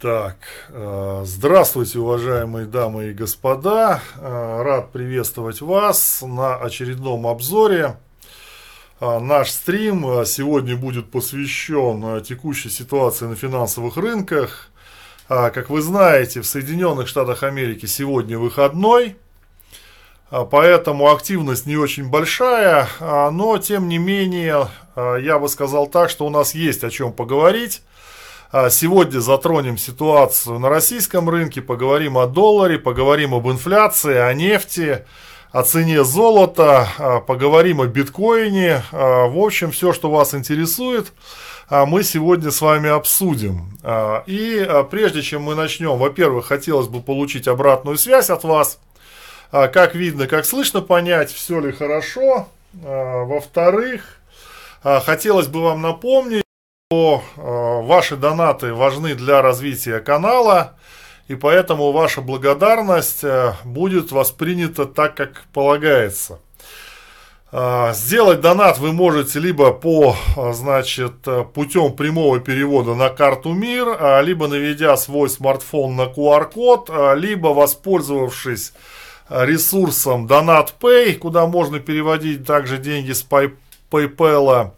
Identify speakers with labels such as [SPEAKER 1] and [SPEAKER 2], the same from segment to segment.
[SPEAKER 1] Так, э, здравствуйте, уважаемые дамы и господа. Э, рад приветствовать вас на очередном обзоре. Э, наш стрим сегодня будет посвящен текущей ситуации на финансовых рынках. Как вы знаете, в Соединенных Штатах Америки сегодня выходной, поэтому активность не очень большая, но тем не менее, я бы сказал так, что у нас есть о чем поговорить. А, сегодня затронем ситуацию на российском рынке, поговорим о долларе, поговорим об инфляции, о нефти, о цене золота, а, поговорим о биткоине. А, в общем, все, что вас интересует, мы сегодня с вами обсудим. И прежде чем мы начнем, во-первых, хотелось бы получить обратную связь от вас. Как видно, как слышно понять, все ли хорошо. Во-вторых, хотелось бы вам напомнить, э, ваши донаты важны для развития канала, и поэтому ваша благодарность э, будет воспринята так, как полагается. Э, сделать донат вы можете либо по, значит, путем прямого перевода на карту МИР, либо наведя свой смартфон на QR-код, либо воспользовавшись ресурсом DonatPay, куда можно переводить также деньги с PayPal, а,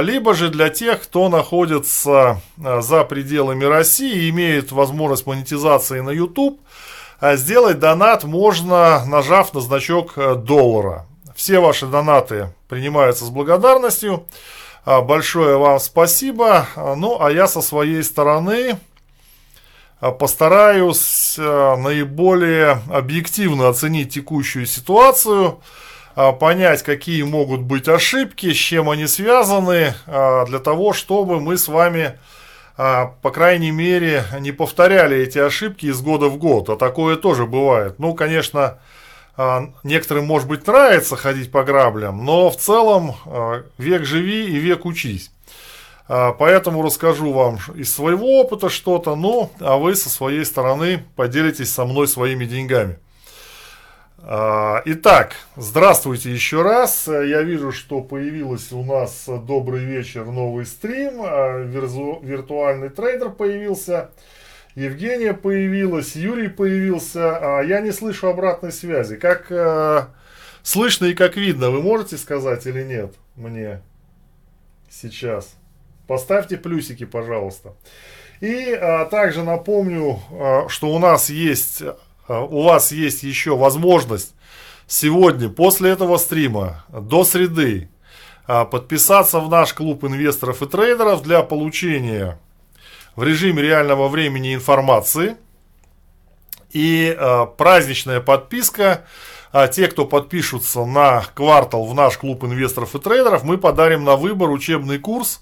[SPEAKER 1] либо же для тех, кто находится а, за пределами России и имеет возможность монетизации на YouTube, а, сделать донат можно, нажав на значок э, доллара. Все ваши донаты принимаются с благодарностью. Большое вам спасибо. Ну, а я со своей стороны постараюсь наиболее объективно оценить текущую ситуацию – а, понять, какие могут быть ошибки, с чем они связаны, а, для того, чтобы мы с вами, а, по крайней мере, не повторяли эти ошибки из года в год. А такое тоже бывает. Ну, конечно, некоторым, может быть, нравится ходить по граблям, но в целом век живи и век учись. Поэтому расскажу вам из своего опыта что-то, ну, а вы со своей стороны поделитесь со мной своими деньгами. А, итак, здравствуйте еще раз. Я вижу, что появилась у нас добрый вечер, новый стрим. А, вирту, виртуальный трейдер появился. Евгения появилась, Юрий появился. А я не слышу обратной связи. Как э, слышно и как видно, вы можете сказать или нет мне сейчас? Поставьте плюсики, пожалуйста. И а, также напомню, а, что у нас есть у вас есть еще возможность сегодня, после этого стрима, до среды, а, подписаться в наш клуб инвесторов и трейдеров для получения в режиме реального времени информации. И э, праздничная подписка. А те, кто подпишутся на квартал в наш клуб инвесторов и трейдеров, мы подарим на выбор учебный курс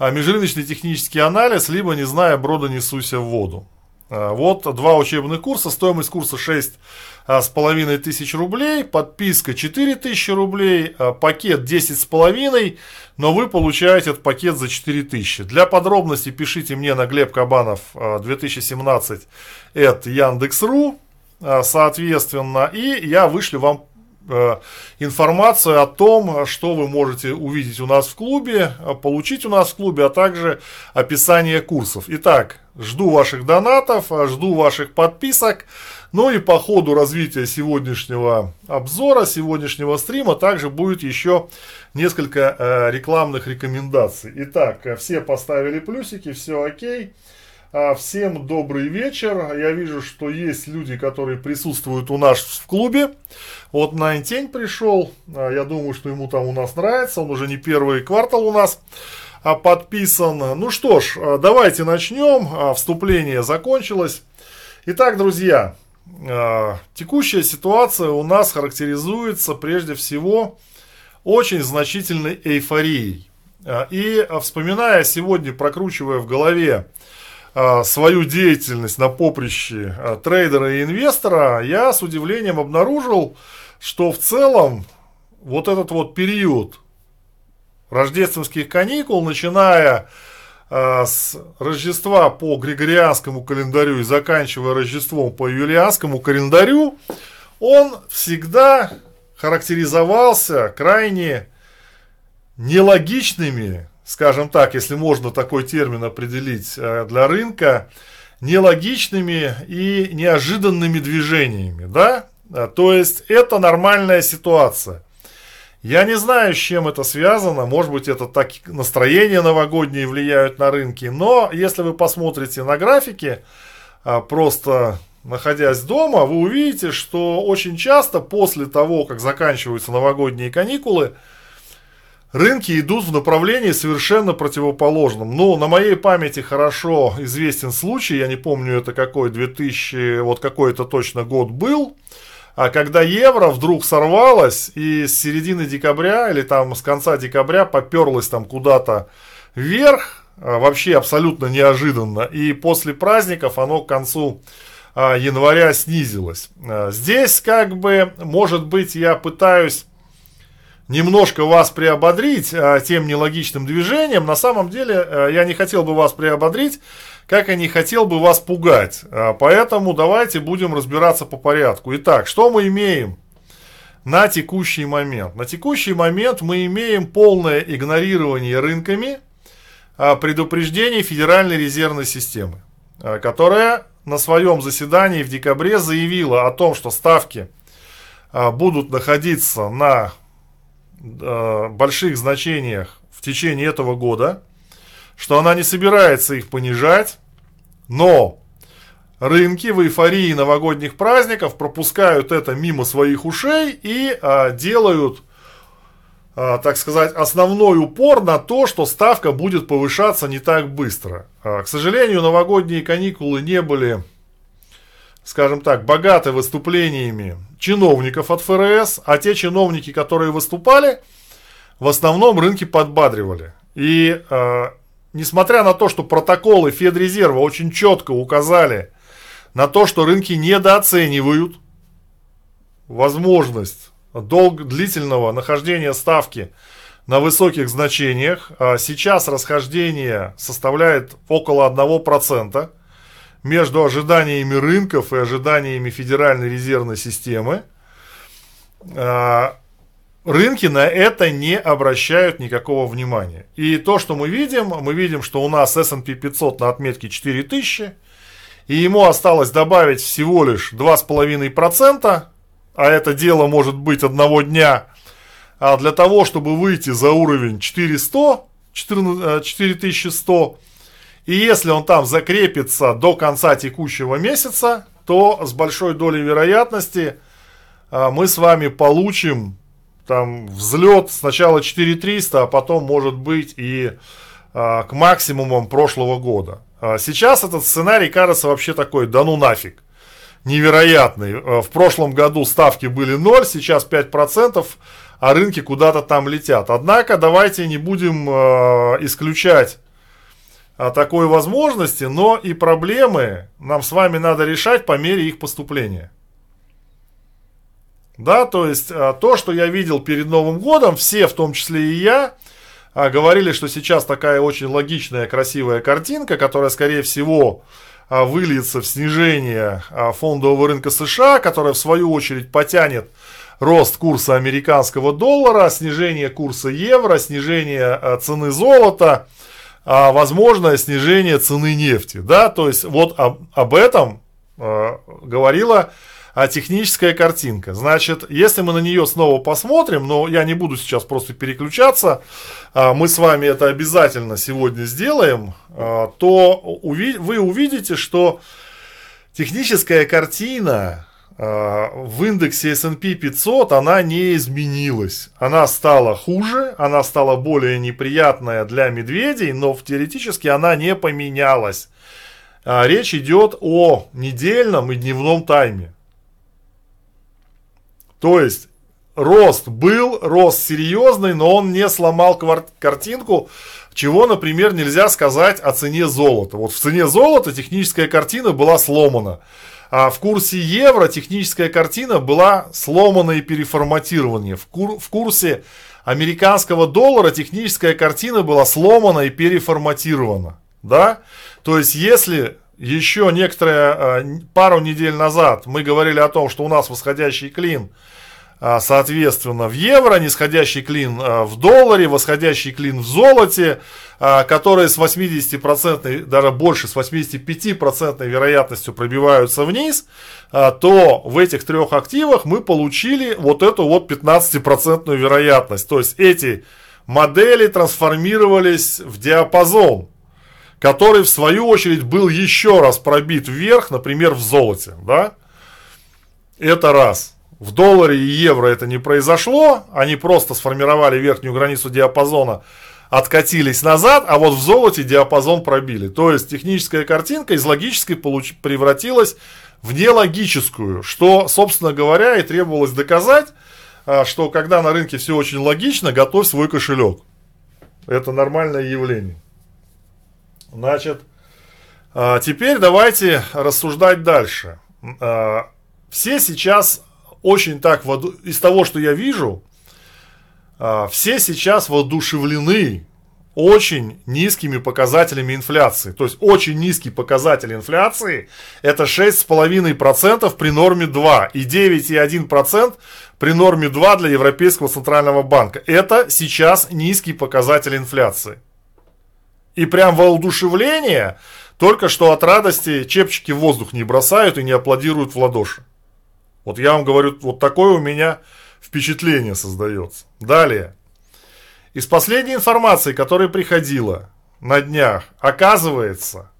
[SPEAKER 1] межрыночный технический анализ, либо не зная брода несуся в воду. А, вот два учебных курса, стоимость курса 6 а, с половиной тысяч рублей, подписка 4 тысячи рублей, а, пакет 10 с половиной, но вы получаете этот пакет за 4 тысячи. Для подробностей пишите мне на Глеб Кабанов 2017 это Яндекс.ру, соответственно, и я вышлю вам Э, информацию о том, что вы можете увидеть у нас в клубе, получить у нас в клубе, а также описание курсов. Итак, жду ваших донатов, жду ваших подписок. Ну и по ходу развития сегодняшнего обзора, сегодняшнего стрима также будет еще несколько э, рекламных рекомендаций. Итак, все поставили плюсики, все окей. А, всем добрый вечер. Я вижу, что есть люди, которые присутствуют у нас в клубе. Вот Найнтень пришел. А, я думаю, что ему там у нас нравится. Он уже не первый квартал у нас а, подписан. Ну что ж, давайте начнем. Вступление закончилось. Итак, друзья, текущая ситуация у нас характеризуется прежде всего очень значительной эйфорией. И вспоминая сегодня, прокручивая в голове свою деятельность на поприще а, трейдера и инвестора, я с удивлением обнаружил, что в целом вот этот вот период рождественских каникул, начиная а, с Рождества по Григорианскому календарю и заканчивая Рождеством по Юлианскому календарю, он всегда характеризовался крайне нелогичными скажем так, если можно такой термин определить э, для рынка, нелогичными и неожиданными движениями, да? А, то есть это нормальная ситуация. Я не знаю, с чем это связано. Может быть, это так настроения новогодние влияют на рынки. Но если вы посмотрите на графики, а, просто находясь дома, вы увидите, что очень часто после того, как заканчиваются новогодние каникулы, рынки идут в направлении совершенно противоположном. Ну, на моей памяти хорошо известен случай, я не помню это какой, 2000, вот какой это точно год был, а когда евро вдруг сорвалось и с середины декабря или там с конца декабря поперлось там куда-то вверх, а, вообще абсолютно неожиданно, и после праздников оно к концу а, января снизилось. А, здесь как бы, может быть, я пытаюсь немножко вас приободрить тем нелогичным движением. На самом деле я не хотел бы вас приободрить, как и не хотел бы вас пугать. А, поэтому давайте будем разбираться по порядку. Итак, что мы имеем на текущий момент? На текущий момент мы имеем полное игнорирование рынками а, предупреждений Федеральной резервной системы, а, которая на своем заседании в декабре заявила о том, что ставки будут находиться на больших значениях в течение этого года – что она не собирается их понижать, но рынки в эйфории новогодних праздников пропускают это мимо своих ушей и а, делают, а, так сказать, основной упор на то, что ставка будет повышаться не так быстро. А, к сожалению, новогодние каникулы не были, скажем так, богаты выступлениями чиновников от ФРС, а те чиновники, которые выступали, в основном рынки подбадривали. И а, несмотря на то, что протоколы Федрезерва очень четко указали на то, что рынки недооценивают возможность долг, длительного нахождения ставки на высоких значениях, а сейчас расхождение составляет около 1% между ожиданиями рынков и ожиданиями Федеральной резервной системы. А, рынки на это не обращают никакого внимания. И то, что мы видим, мы видим, что у нас S&P 500 на отметке 4000, и ему осталось добавить всего лишь 2,5%, а это дело может быть одного дня, а для того, чтобы выйти за уровень 400, 4100, и если он там закрепится до конца текущего месяца, то с большой долей вероятности а, мы с вами получим там взлет сначала 4300, а потом может быть и а, к максимумам прошлого года. А сейчас этот сценарий кажется вообще такой, да ну нафиг, невероятный. В прошлом году ставки были 0, сейчас 5%, а рынки куда-то там летят. Однако давайте не будем исключать а, такой возможности, но и проблемы нам с вами надо решать по мере их поступления. Да, то есть а, то, что я видел перед Новым годом, все, в том числе и я, а, говорили, что сейчас такая очень логичная, красивая картинка, которая, скорее всего, а, выльется в снижение фондового рынка США, которая, в свою очередь, потянет рост курса американского доллара, снижение курса евро, снижение цены золота, возможное снижение цены нефти. Да? То есть вот об, об этом говорила а техническая картинка. Значит, если мы на нее снова посмотрим, но я не буду сейчас просто переключаться, а, мы с вами это обязательно сегодня сделаем, а, то вы увидите, что техническая картина а, в индексе S&P 500 она не изменилась. Она стала хуже, она стала более неприятная для медведей, но теоретически она не поменялась. Речь идет о недельном и дневном тайме. То есть рост был, рост серьезный, но он не сломал картинку, чего, например, нельзя сказать о цене золота. Вот в цене золота техническая картина была сломана. А в курсе евро техническая картина была сломана и переформатирована. В, кур, в курсе американского доллара техническая картина была сломана и переформатирована. Да? То есть, если еще некоторые, а, пару недель назад мы говорили о том, что у нас восходящий клин соответственно, в евро, нисходящий клин а, в долларе, восходящий клин в золоте, а, которые с 80%, даже больше, с 85% вероятностью пробиваются вниз, то в этих трех активах мы получили вот эту вот 15% вероятность. То есть эти модели трансформировались в диапазон, который в свою очередь был еще раз пробит вверх, например, в золоте. Да? Это раз. В долларе и евро это не произошло, они просто сформировали верхнюю границу диапазона, откатились назад, а вот в золоте диапазон пробили. То есть техническая картинка из логической получ- превратилась в нелогическую, что, собственно говоря, и требовалось доказать, а, что когда на рынке все очень логично, готовь свой кошелек. Это нормальное явление. Значит, а, теперь давайте рассуждать дальше. А, все сейчас очень так, из того, что я вижу, а, все сейчас воодушевлены очень низкими показателями инфляции. То есть очень низкий показатель инфляции это 6,5% при норме 2 и 9,1% при норме 2 для Европейского центрального банка. Это сейчас низкий показатель инфляции. И прям воодушевление, только что от радости чепчики в воздух не бросают и не аплодируют в ладоши. Вот я вам говорю, вот такое у меня впечатление создается. Далее. Из последней информации, которая приходила на днях, оказывается,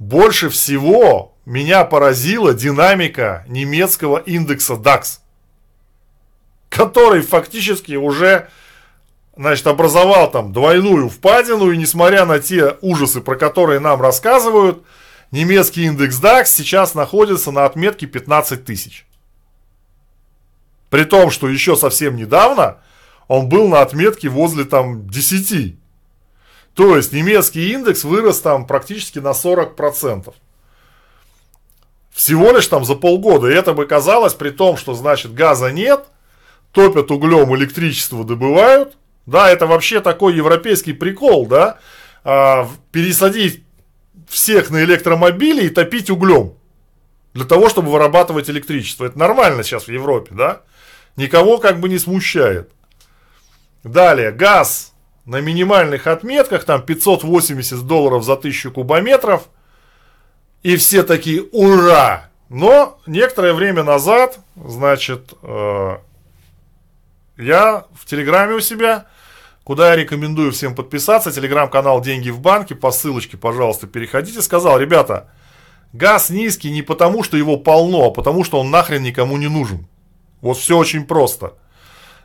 [SPEAKER 1] больше всего меня поразила динамика немецкого индекса DAX, который фактически уже значит, образовал там двойную впадину, и несмотря на те ужасы, про которые нам рассказывают, немецкий индекс DAX сейчас находится на отметке 15 тысяч. При том, что еще совсем недавно он был на отметке возле там 10. То есть немецкий индекс вырос там практически на 40%. Всего лишь там за полгода. И это бы казалось при том, что значит газа нет, топят углем, электричество добывают. Да, это вообще такой европейский прикол, да. А, пересадить всех на электромобили и топить углем. Для того, чтобы вырабатывать электричество. Это нормально сейчас в Европе, да? Никого как бы не смущает. Далее, газ на минимальных отметках, там 580 долларов за 1000 кубометров. И все такие, ура! Но некоторое время назад, значит, э, я в Телеграме у себя куда я рекомендую всем подписаться, телеграм-канал «Деньги в банке», по ссылочке, пожалуйста, переходите, сказал, ребята, газ низкий не потому, что его полно, а потому, что он нахрен никому не нужен. Вот все очень просто.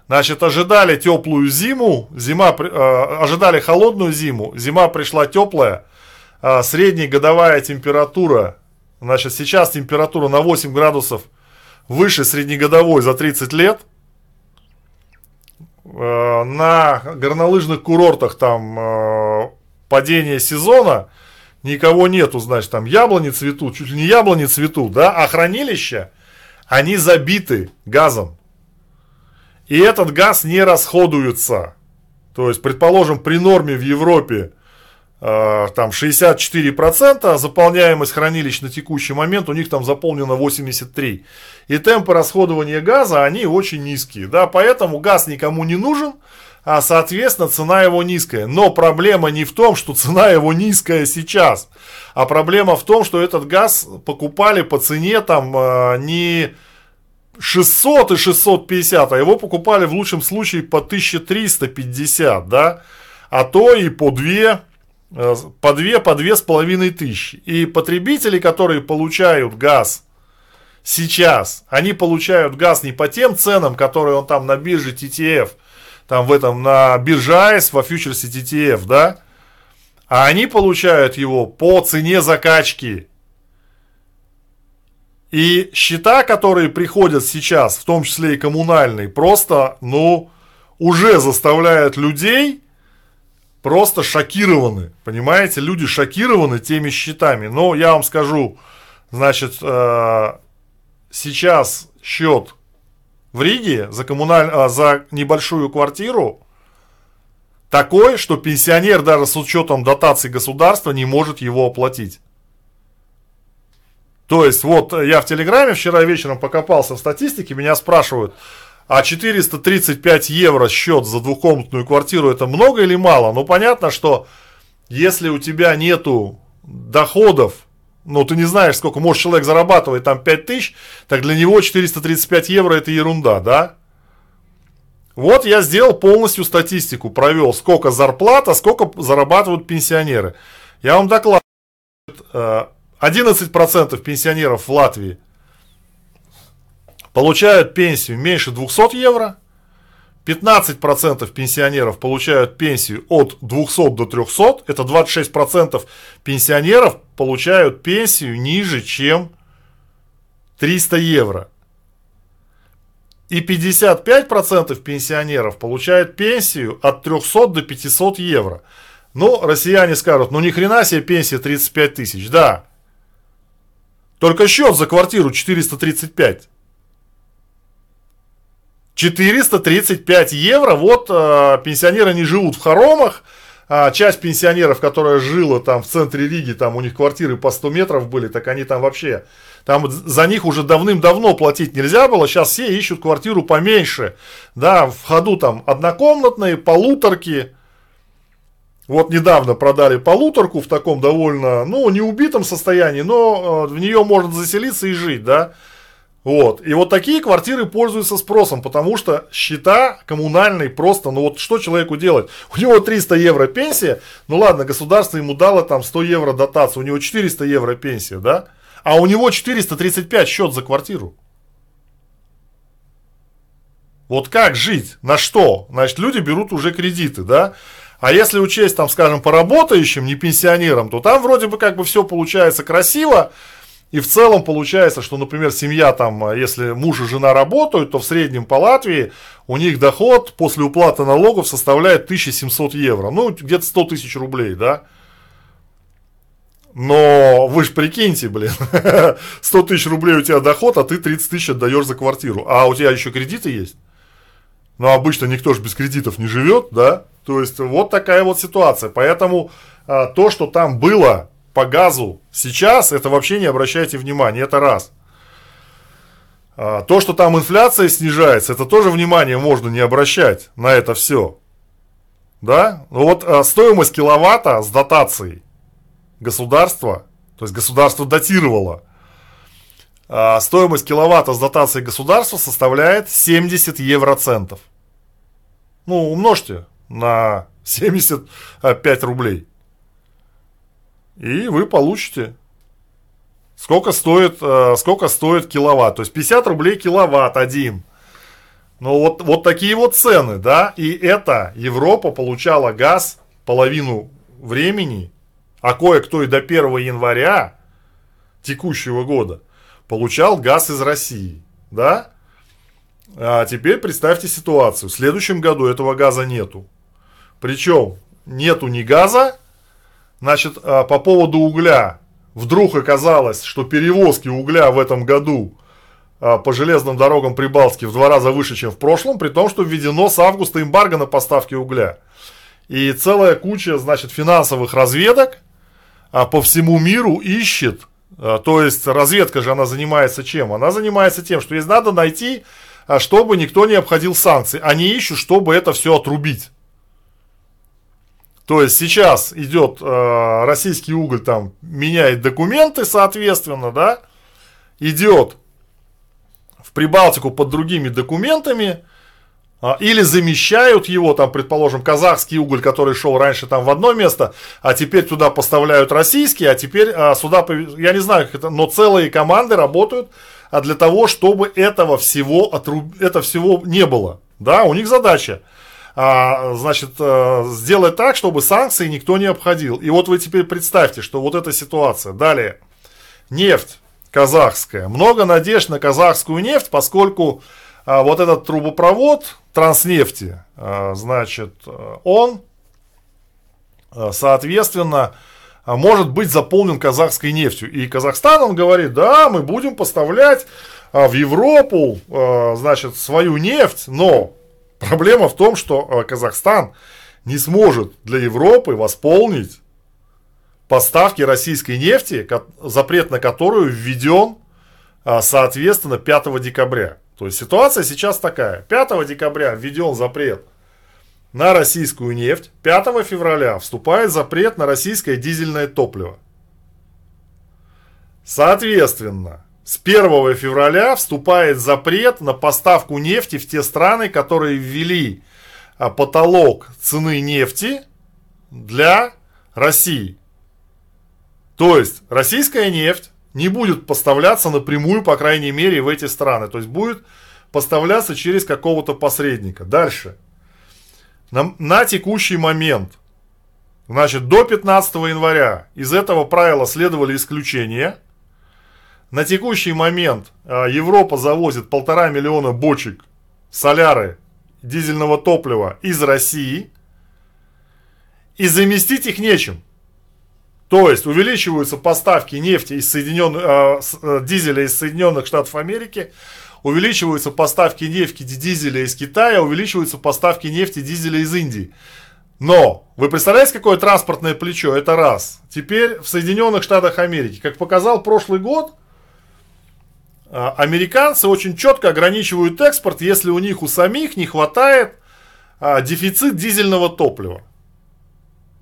[SPEAKER 1] Значит, ожидали теплую зиму, зима, э, ожидали холодную зиму, зима пришла теплая, э, средняя годовая температура, значит, сейчас температура на 8 градусов выше среднегодовой за 30 лет – на горнолыжных курортах там э, падение сезона, никого нету, значит, там яблони цветут, чуть ли не яблони цветут, да, а хранилища, они забиты газом. И этот газ не расходуется. То есть, предположим, при норме в Европе э, там 64%, заполняемость хранилищ на текущий момент у них там заполнено 83%. И темпы расходования газа, они очень низкие. Да, поэтому газ никому не нужен, а соответственно цена его низкая. Но проблема не в том, что цена его низкая сейчас, а проблема в том, что этот газ покупали по цене там э, не 600 и 650, а его покупали в лучшем случае по 1350, да, а то и по 2 Э, по 2, по 2 с половиной тысячи. И потребители, которые получают газ сейчас, они получают газ не по тем ценам, которые он там на бирже TTF, там в этом на бирже AIS, во фьючерсе TTF, да, а они получают его по цене закачки. И счета, которые приходят сейчас, в том числе и коммунальные, просто, ну, уже заставляют людей просто шокированы. Понимаете, люди шокированы теми счетами. Но я вам скажу, значит, э, сейчас счет в Риге за, коммуналь... э, за небольшую квартиру такой, что пенсионер даже с учетом дотаций государства не может его оплатить. То есть, вот я в Телеграме вчера вечером покопался в статистике, меня спрашивают, а 435 евро счет за двухкомнатную квартиру это много или мало? Ну, понятно, что если у тебя нету доходов, ну, ты не знаешь, сколько может человек зарабатывать, там 5 тысяч, так для него 435 евро это ерунда, да? Вот я сделал полностью статистику, провел, сколько зарплата, сколько зарабатывают пенсионеры. Я вам докладываю, 11% э, пенсионеров в Латвии получают пенсию меньше 200 евро, 15% пенсионеров получают пенсию от 200 до 300, это 26% пенсионеров получают пенсию ниже, чем 300 евро. И 55% пенсионеров получают пенсию от 300 до 500 евро. Ну, россияне скажут, ну ни хрена себе пенсия 35 тысяч. Да. Только счет за квартиру 435. 435 евро. Вот э, пенсионеры не живут в хоромах. А часть пенсионеров, которая жила там в центре Риги, там у них квартиры по 100 метров были, так они там вообще, там за них уже давным-давно платить нельзя было, сейчас все ищут квартиру поменьше, да, в ходу там однокомнатные, полуторки, вот недавно продали полуторку в таком довольно, ну, не убитом состоянии, но э, в нее можно заселиться и жить, да, вот. И вот такие квартиры пользуются спросом, потому что счета коммунальные просто, ну вот что человеку делать? У него 300 евро пенсия, ну ладно, государство ему дало там 100 евро дотацию, у него 400 евро пенсия, да? А у него 435 счет за квартиру. Вот как жить? На что? Значит, люди берут уже кредиты, да? А если учесть, там, скажем, по работающим, не пенсионерам, то там вроде бы как бы все получается красиво, и в целом получается, что, например, семья там, а, если муж и жена работают, то в среднем по Латвии у них доход после уплаты налогов составляет 1700 евро. Ну, где-то 100 тысяч рублей, да? Но вы же прикиньте, блин, 100 тысяч рублей у тебя доход, а ты 30 тысяч отдаешь за квартиру. А у тебя еще кредиты есть? Ну, обычно никто же без кредитов не живет, да? То есть, вот такая вот ситуация. Поэтому а, то, что там было по газу сейчас, это вообще не обращайте внимания, это раз. А, то, что там инфляция снижается, это тоже внимание можно не обращать на это все. Да? Ну вот а, стоимость киловатта с дотацией государства, то есть государство датировало, а, стоимость киловатта с дотацией государства составляет 70 евроцентов. Ну, умножьте на 75 рублей и вы получите сколько стоит, э, сколько стоит киловатт. То есть 50 рублей киловатт один. Ну вот, вот такие вот цены, да, и это Европа получала газ половину времени, а кое-кто и до 1 января текущего года получал газ из России, да. А теперь представьте ситуацию, в следующем году этого газа нету. Причем нету ни газа, Значит, а, по поводу угля. Вдруг оказалось, что перевозки угля в этом году а, по железным дорогам Прибалтики в два раза выше, чем в прошлом, при том, что введено с августа эмбарго на поставки угля. И целая куча, значит, финансовых разведок а, по всему миру ищет, то есть разведка же она занимается чем? Она занимается тем, что есть надо найти, чтобы никто не обходил санкции. Они ищут, чтобы это все отрубить. То есть сейчас идет э, российский уголь, там меняет документы, соответственно, да, идет в Прибалтику под другими документами, э, или замещают его, там, предположим, казахский уголь, который шел раньше там в одно место, а теперь туда поставляют российский, а теперь э, сюда, я не знаю, как это, но целые команды работают а для того, чтобы этого всего, отруб... это всего не было. Да, у них задача значит, а, сделать так, чтобы санкции никто не обходил. И вот вы теперь представьте, что вот эта ситуация. Далее, нефть казахская. Много надежд на казахскую нефть, поскольку а, вот этот трубопровод транснефти, а, значит, он, а, соответственно, может быть заполнен казахской нефтью. И Казахстан, он говорит, да, мы будем поставлять в Европу, значит, свою нефть, но Проблема в том, что э, Казахстан не сможет для Европы восполнить поставки российской нефти, запрет на которую введен, а, соответственно, 5 декабря. То есть ситуация сейчас такая. 5 декабря введен запрет на российскую нефть. 5 февраля вступает запрет на российское дизельное топливо. Соответственно, с 1 февраля вступает запрет на поставку нефти в те страны, которые ввели а, потолок цены нефти для России. То есть российская нефть не будет поставляться напрямую, по крайней мере, в эти страны. То есть будет поставляться через какого-то посредника. Дальше. На, на текущий момент, значит, до 15 января из этого правила следовали исключения. На текущий момент э, Европа завозит полтора миллиона бочек соляры дизельного топлива из России. И заместить их нечем. То есть увеличиваются поставки нефти из Соединенных, э, э, дизеля из Соединенных Штатов Америки, увеличиваются поставки нефти дизеля из Китая, увеличиваются поставки нефти дизеля из Индии. Но вы представляете, какое транспортное плечо? Это раз. Теперь в Соединенных Штатах Америки, как показал прошлый год, американцы очень четко ограничивают экспорт, если у них у самих не хватает э, дефицит дизельного топлива.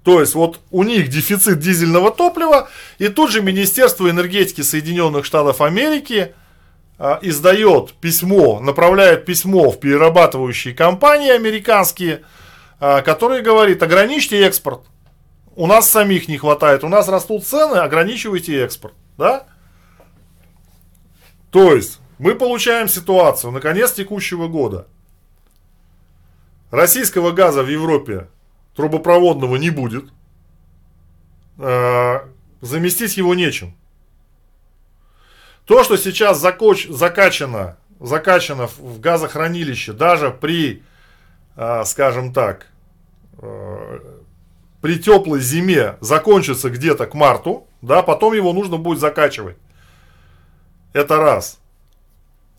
[SPEAKER 1] То есть вот у них дефицит дизельного топлива, и тут же Министерство энергетики Соединенных Штатов Америки а, издает письмо, направляет письмо в перерабатывающие компании американские, а, которые говорит, ограничьте экспорт. У нас самих не хватает, у нас растут цены, ограничивайте экспорт. Да? То есть мы получаем ситуацию на конец текущего года. Российского газа в Европе трубопроводного не будет. Э, заместить его нечем. То, что сейчас закоч, закачано, закачано в газохранилище, даже при, э, скажем так, э, при теплой зиме закончится где-то к марту, да, потом его нужно будет закачивать. Это раз.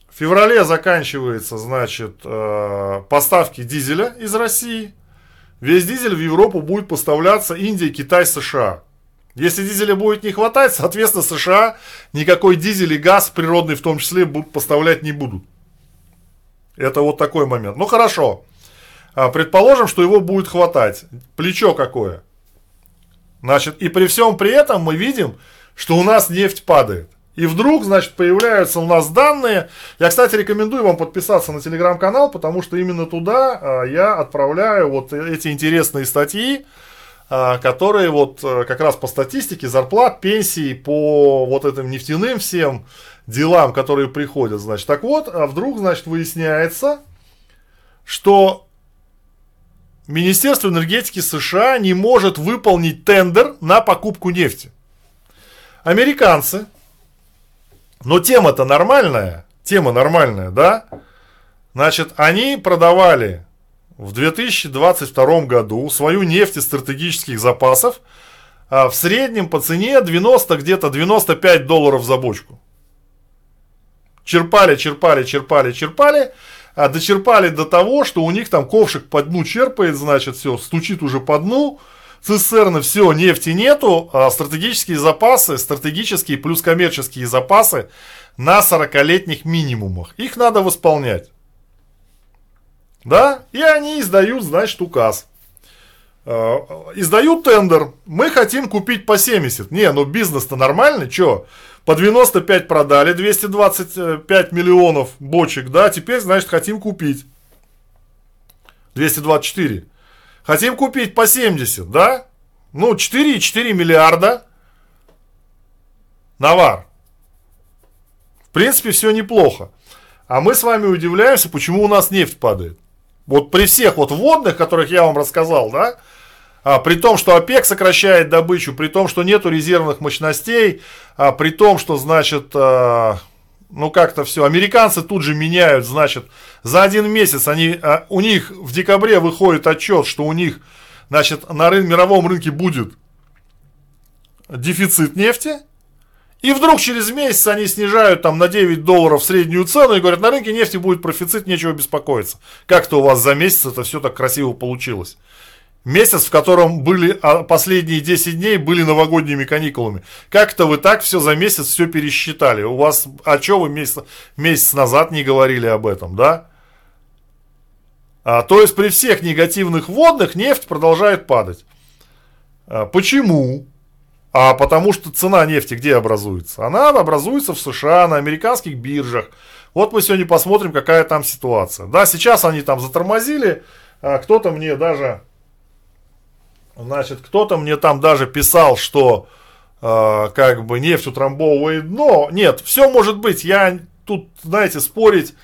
[SPEAKER 1] В феврале заканчивается, значит, поставки дизеля из России – Весь дизель в Европу будет поставляться Индия, Китай, США. Если дизеля будет не хватать, соответственно, США никакой дизель и газ природный в том числе поставлять не будут. Это вот такой момент. Ну хорошо. А, предположим, что его будет хватать. Плечо какое? Значит, и при всем при этом мы видим, что у нас нефть падает. И вдруг, значит, появляются у нас данные. Я, кстати, рекомендую вам подписаться на телеграм-канал, потому что именно туда а, я отправляю вот эти интересные статьи, а, которые вот а, как раз по статистике зарплат, пенсий, по вот этим нефтяным всем делам, которые приходят, значит. Так вот, а вдруг, значит, выясняется, что Министерство энергетики США не может выполнить тендер на покупку нефти. Американцы но тема-то нормальная. Тема нормальная, да? Значит, они продавали в 2022 году свою нефть из стратегических запасов а в среднем по цене 90, где-то 95 долларов за бочку. Черпали, черпали, черпали, черпали, а дочерпали до того, что у них там ковшик по дну черпает, значит, все, стучит уже по дну, цистерны, все, нефти нету, а стратегические запасы, стратегические плюс коммерческие запасы на 40-летних минимумах. Их надо восполнять. Да? И они издают, значит, указ. Э, издают тендер. Мы хотим купить по 70. Не, ну бизнес-то нормальный, что? По 95 продали, 225 миллионов бочек, да, теперь, значит, хотим купить. 224. Хотим купить по 70, да? Ну, 4,4 миллиарда навар. В принципе, все неплохо. А мы с вами удивляемся, почему у нас нефть падает. Вот при всех вот водных, которых я вам рассказал, да, а, при том, что ОПЕК сокращает добычу, при том, что нету резервных мощностей, а, при том, что, значит, а, ну как-то все. Американцы тут же меняют, значит, за один месяц они, а, у них в декабре выходит отчет, что у них, значит, на рын, мировом рынке будет дефицит нефти. И вдруг через месяц они снижают там на 9 долларов среднюю цену и говорят, на рынке нефти будет профицит, нечего беспокоиться. Как-то у вас за месяц это все так красиво получилось. Месяц, в котором были а, последние 10 дней, были новогодними каникулами. Как-то вы так все за месяц все пересчитали. У вас, а что вы месяц, месяц назад не говорили об этом, да? А, то есть при всех негативных водных нефть продолжает падать. А, почему? А потому что цена нефти где образуется? Она образуется в США, на американских биржах. Вот мы сегодня посмотрим, какая там ситуация. Да, сейчас они там затормозили. А, кто-то мне даже Значит, кто-то мне там даже писал, что э, как бы нефть утрамбовывает дно. Нет, все может быть. Я тут, знаете, спорить,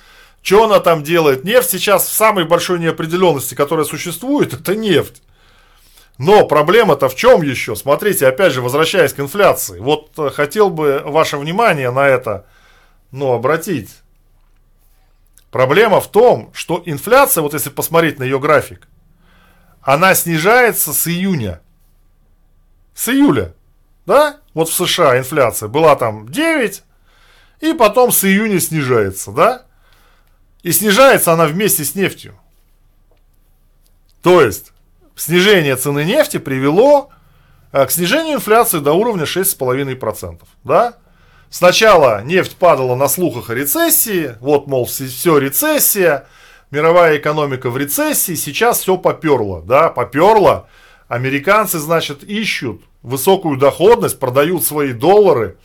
[SPEAKER 1] что она там делает. Нефть сейчас в самой большой неопределенности, которая существует, это нефть. Но проблема-то в чем еще? Смотрите, опять же, возвращаясь к инфляции. Вот э, хотел бы ваше внимание на это ну, обратить. Проблема в том, что инфляция, вот если посмотреть на ее график, она снижается с июня. С июля. Да? Вот в США инфляция была там 9, и потом с июня снижается, да? И снижается она вместе с нефтью. То есть, снижение цены нефти привело э, к снижению инфляции до уровня 6,5%. Да? Сначала нефть падала на слухах о рецессии, вот, мол, все рецессия, мировая экономика в рецессии, сейчас все поперло, да, поперло. Американцы, значит, ищут высокую доходность, продают свои доллары,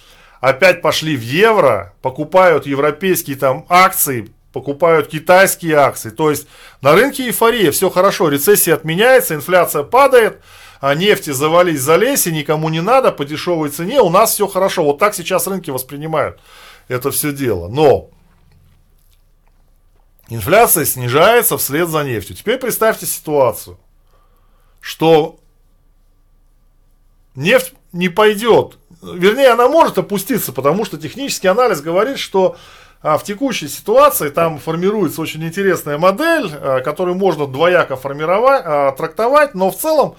[SPEAKER 1] опять пошли в евро, покупают европейские там акции, покупают китайские акции. То есть на рынке эйфория, все хорошо, рецессия отменяется, инфляция падает, а нефти завались за лесе, никому не надо, по дешевой цене, у нас все хорошо. Вот так сейчас рынки воспринимают это все дело. Но Инфляция снижается вслед за нефтью. Теперь представьте ситуацию, что нефть не пойдет. Вернее, она может опуститься, потому что технический анализ говорит, что а, в текущей ситуации там формируется очень интересная модель, а, которую можно двояко формировать, а, трактовать, но в целом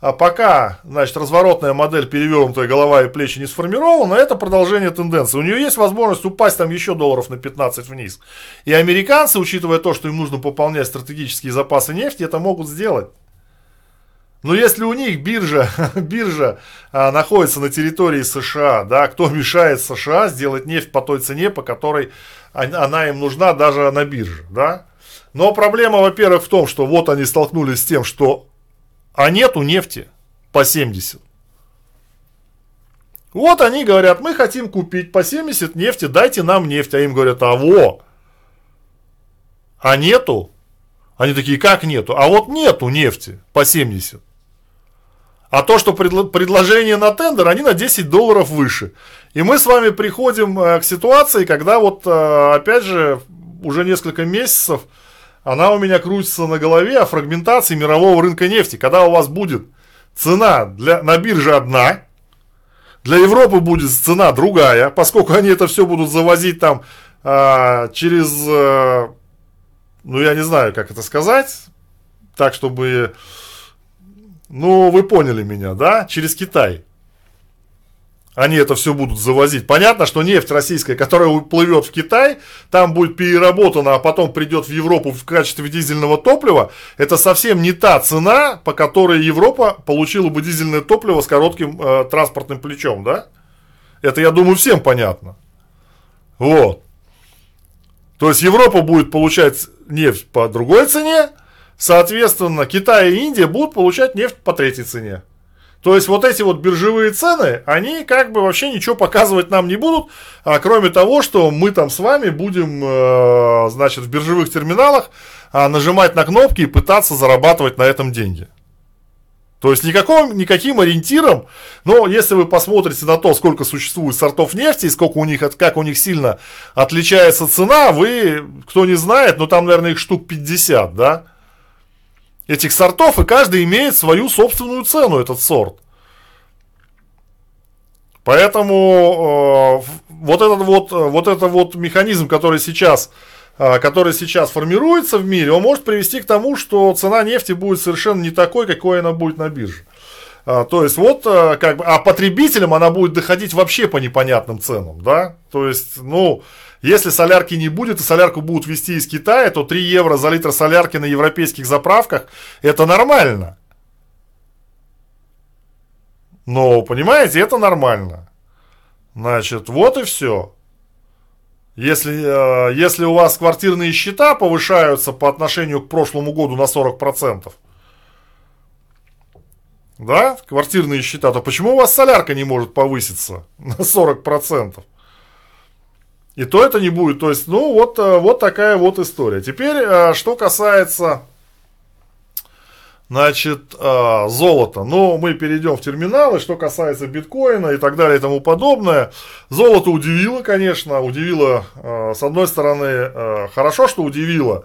[SPEAKER 1] а пока, значит, разворотная модель перевернутая голова и плечи не сформирована, это продолжение тенденции. У нее есть возможность упасть там еще долларов на 15 вниз. И американцы, учитывая то, что им нужно пополнять стратегические запасы нефти, это могут сделать. Но если у них биржа, биржа а, находится на территории США, да, кто мешает США сделать нефть по той цене, по которой она им нужна даже на бирже, да? Но проблема, во-первых, в том, что вот они столкнулись с тем, что а нету нефти по 70. Вот они говорят, мы хотим купить по 70 нефти, дайте нам нефть. А им говорят, а во, а нету. Они такие, как нету? А вот нету нефти по 70. А то, что предло- предложение на тендер, они на 10 долларов выше. И мы с вами приходим э, к ситуации, когда вот, э, опять же, уже несколько месяцев она у меня крутится на голове о фрагментации мирового рынка нефти. Когда у вас будет цена для, на бирже одна, для Европы будет цена другая, поскольку они это все будут завозить там а, через, а, ну я не знаю, как это сказать, так чтобы, ну вы поняли меня, да, через Китай они это все будут завозить. Понятно, что нефть российская, которая уплывет в Китай, там будет переработана, а потом придет в Европу в качестве дизельного топлива, это совсем не та цена, по которой Европа получила бы дизельное топливо с коротким э, транспортным плечом, да? Это, я думаю, всем понятно. Вот. То есть Европа будет получать нефть по другой цене, соответственно, Китай и Индия будут получать нефть по третьей цене. То есть вот эти вот биржевые цены, они как бы вообще ничего показывать нам не будут, а кроме того, что мы там с вами будем, э, значит, в биржевых терминалах э, нажимать на кнопки и пытаться зарабатывать на этом деньги. То есть никаким, никаким ориентиром, но если вы посмотрите на то, сколько существует сортов нефти и сколько у них, как у них сильно отличается цена, вы, кто не знает, ну там, наверное, их штук 50, да, этих сортов, и каждый имеет свою собственную цену, этот сорт. Поэтому э, вот этот вот, вот этот вот механизм, который сейчас, э, который сейчас формируется в мире, он может привести к тому, что цена нефти будет совершенно не такой, какой она будет на бирже. А, то есть вот э, как бы, а потребителям она будет доходить вообще по непонятным ценам, да? То есть, ну, если солярки не будет и солярку будут везти из Китая, то 3 евро за литр солярки на европейских заправках это нормально. Но, понимаете, это нормально. Значит, вот и все. Если, э, если у вас квартирные счета повышаются по отношению к прошлому году на 40%, да, квартирные счета, то почему у вас солярка не может повыситься на 40%? И то это не будет. То есть, ну, вот, э, вот такая вот история. Теперь, э, что касается, значит, э, золота. Ну, мы перейдем в терминалы. Что касается биткоина и так далее и тому подобное. Золото удивило, конечно. Удивило, с одной стороны, хорошо, что удивило.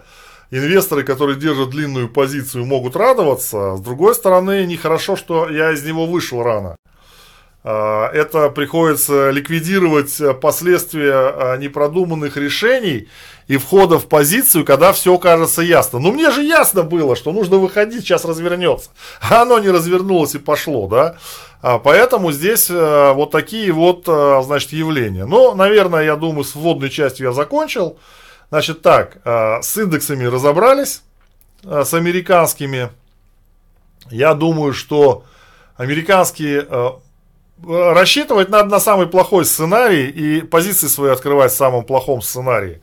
[SPEAKER 1] Инвесторы, которые держат длинную позицию, могут радоваться. С другой стороны, нехорошо, что я из него вышел рано. А, это приходится ликвидировать последствия а, непродуманных решений и входа в позицию, когда все кажется ясно. Но мне же ясно было, что нужно выходить, сейчас развернется. А оно не развернулось и пошло, да. А, поэтому здесь вот такие вот, значит, явления. Но, наверное, я думаю, с вводной частью я закончил. Значит, так, с индексами разобрались, с американскими. Я думаю, что американские рассчитывать надо на самый плохой сценарий и позиции свои открывать в самом плохом сценарии.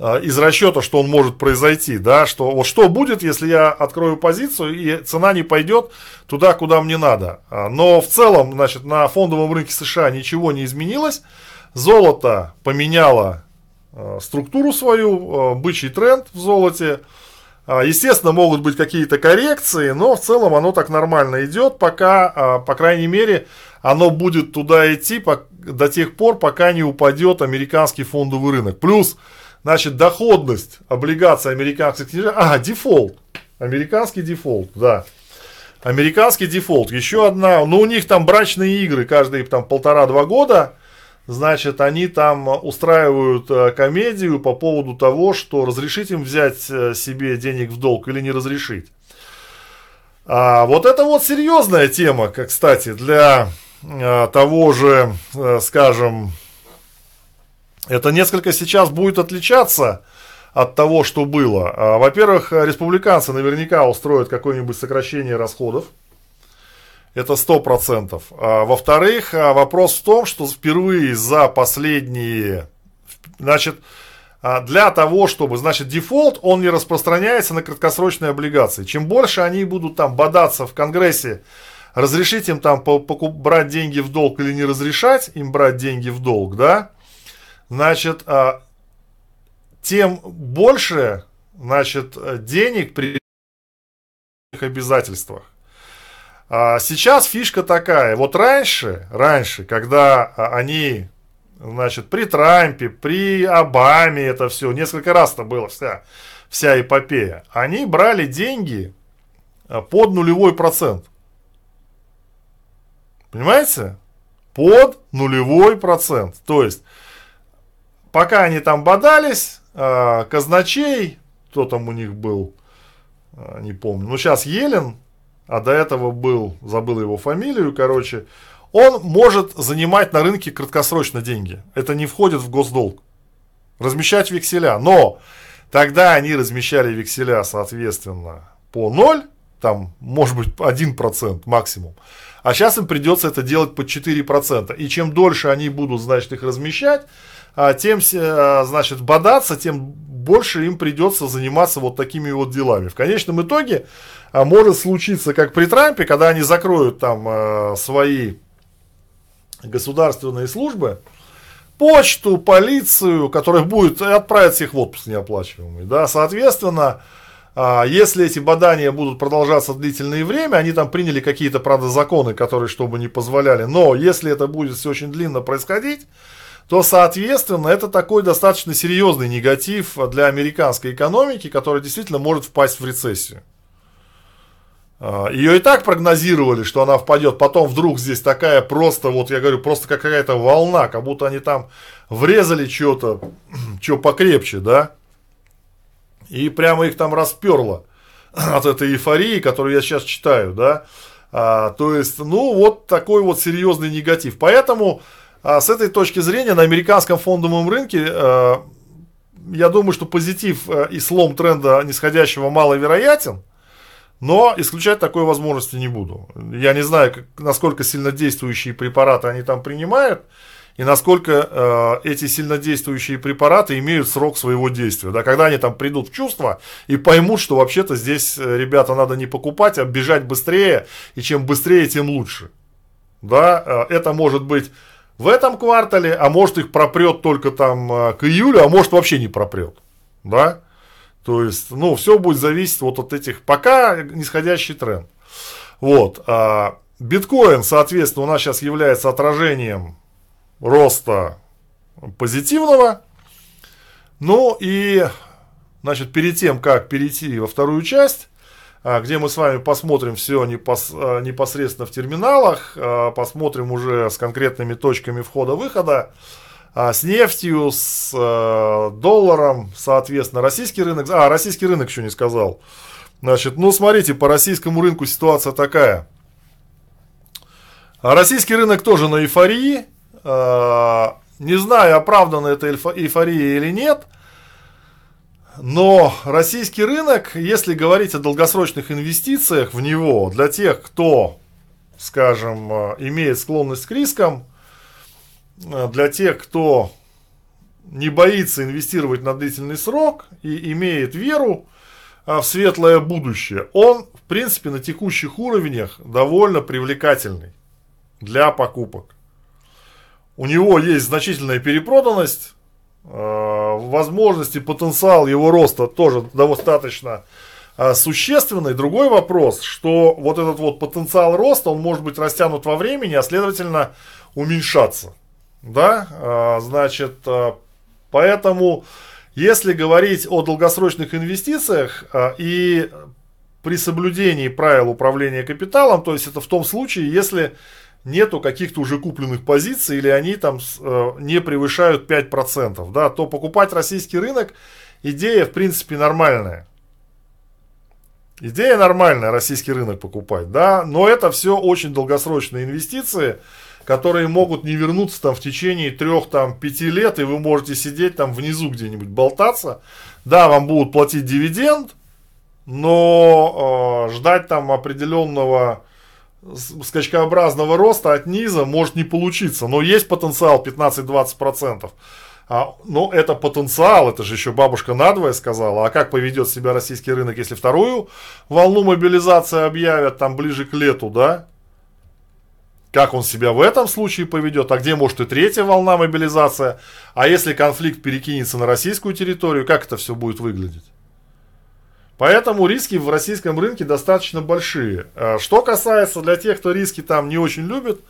[SPEAKER 1] А, из расчета, что он может произойти, да, что вот что будет, если я открою позицию и цена не пойдет туда, куда мне надо. А, но в целом, значит, на фондовом рынке США ничего не изменилось. Золото поменяло а, структуру свою, бычий тренд в золоте. Естественно, могут быть какие-то коррекции, но в целом оно так нормально идет, пока, по крайней мере, оно будет туда идти до тех пор, пока не упадет американский фондовый рынок. Плюс, значит, доходность облигаций американских книжек. А, дефолт. Американский дефолт, да. Американский дефолт. Еще одна. Ну, у них там брачные игры каждые там полтора-два года. Значит, они там устраивают э, комедию по поводу того, что разрешить им взять э, себе денег в долг или не разрешить. А вот это вот серьезная тема, как, кстати, для того же, э, скажем, это несколько сейчас будет отличаться от того, что было. А, во-первых, республиканцы наверняка устроят какое-нибудь сокращение расходов. Это 100%. А, во-вторых, а, вопрос в том, что впервые за последние... Значит, для того, чтобы, значит, дефолт, он не распространяется на краткосрочные облигации. Чем больше они будут там бодаться в Конгрессе разрешить им там брать деньги в долг или не разрешать им брать деньги в долг, да, значит, а, тем больше, значит, денег при обязательствах. А сейчас фишка такая, вот раньше, раньше, когда а, они, значит, при Трампе, при Обаме это все, несколько раз это было вся, вся эпопея, они брали деньги под нулевой процент. Понимаете? Под нулевой процент. То есть, пока они там бодались, э, казначей, кто там у них был, э, не помню, ну сейчас Елен, а до этого был, забыл его фамилию, короче, он может занимать на рынке краткосрочно деньги. Это не входит в госдолг. Размещать векселя. Но тогда они размещали векселя, соответственно, по 0, там, может быть, 1% максимум. А сейчас им придется это делать по 4%. И чем дольше они будут, значит, их размещать, а, тем, а, значит, бодаться, тем больше им придется заниматься вот такими вот делами. В конечном итоге а, может случиться, как при Трампе, когда они закроют там свои государственные службы, почту, полицию, которая будет отправить их в отпуск неоплачиваемый. Да, соответственно, если эти бадания будут продолжаться длительное время, они там приняли какие-то, правда, законы, которые чтобы не позволяли, но если это будет все очень длинно происходить, то, соответственно, это такой достаточно серьезный негатив для американской экономики, которая действительно может впасть в рецессию. А, Ее и так прогнозировали, что она впадет, потом вдруг здесь такая просто, вот я говорю, просто какая-то волна, как будто они там врезали что-то, что покрепче, да. И прямо их там расперло от этой эйфории, которую я сейчас читаю, да. А, то есть, ну, вот такой вот серьезный негатив. Поэтому а, с этой точки зрения на американском фондовом рынке а, я думаю, что позитив а, и слом тренда нисходящего маловероятен. Но исключать такой возможности не буду. Я не знаю, как, насколько сильнодействующие препараты они там принимают, и насколько э, эти сильнодействующие препараты имеют срок своего действия. Да, когда они там придут в чувство и поймут, что вообще-то здесь, э, ребята, надо не покупать, а бежать быстрее, и чем быстрее, тем лучше. Да, э, это может быть в этом квартале, а может их пропрет только там э, к июлю, а может вообще не пропрет. Да? То есть, ну, все будет зависеть вот от этих, пока нисходящий тренд. Вот. А биткоин, соответственно, у нас сейчас является отражением роста позитивного. Ну и, значит, перед тем, как перейти во вторую часть, а, где мы с вами посмотрим все а, непосредственно в терминалах, а, посмотрим уже с конкретными точками входа-выхода, с нефтью, с долларом, соответственно, российский рынок. А, российский рынок еще не сказал. Значит, ну смотрите, по российскому рынку ситуация такая. Российский рынок тоже на эйфории. А, не знаю, оправдана эта эйфория или нет. Но российский рынок, если говорить о долгосрочных инвестициях в него, для тех, кто, скажем, имеет склонность к рискам, Э, для тех, кто не боится инвестировать на длительный срок и имеет веру э, в светлое будущее, он, в принципе, на текущих уровнях довольно привлекательный для покупок. У него есть значительная перепроданность, э, возможности, потенциал его роста тоже достаточно существенный. Другой вопрос, что вот этот вот потенциал роста, он может быть растянут во времени, а следовательно уменьшаться. Да, а, значит, поэтому, если говорить о долгосрочных инвестициях и при соблюдении правил управления капиталом, то есть это в том случае, если нету каких-то уже купленных позиций или они там не превышают 5%, да, то покупать российский рынок идея в принципе нормальная. Идея нормальная, российский рынок покупать, да, но это все очень долгосрочные инвестиции, которые могут не вернуться там в течение трех, там, пяти лет, и вы можете сидеть там внизу где-нибудь болтаться. Да, вам будут платить дивиденд, но э, ждать там определенного скачкообразного роста от низа может не получиться. Но есть потенциал 15-20%. А, ну, это потенциал, это же еще бабушка надвое сказала. А как поведет себя российский рынок, если вторую волну мобилизации объявят там ближе к лету, да? как он себя в этом случае поведет, а где может и третья волна мобилизация, а если конфликт перекинется на российскую территорию, как это все будет выглядеть. Поэтому риски в российском рынке достаточно большие. А что касается для тех, кто риски там не очень любит,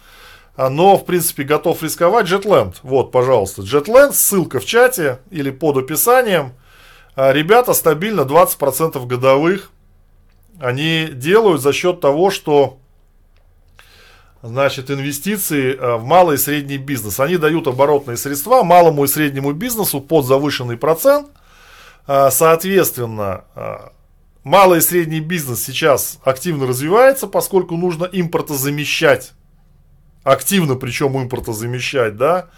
[SPEAKER 1] а, но в принципе готов рисковать, Jetland. Вот, пожалуйста, Jetland, ссылка в чате или под описанием. А, ребята стабильно 20% годовых они делают за счет того, что значит, инвестиции в малый и средний бизнес. Они дают оборотные средства малому и среднему бизнесу под завышенный процент. Соответственно, малый и средний бизнес сейчас активно развивается, поскольку нужно импортозамещать. Активно причем импортозамещать, да,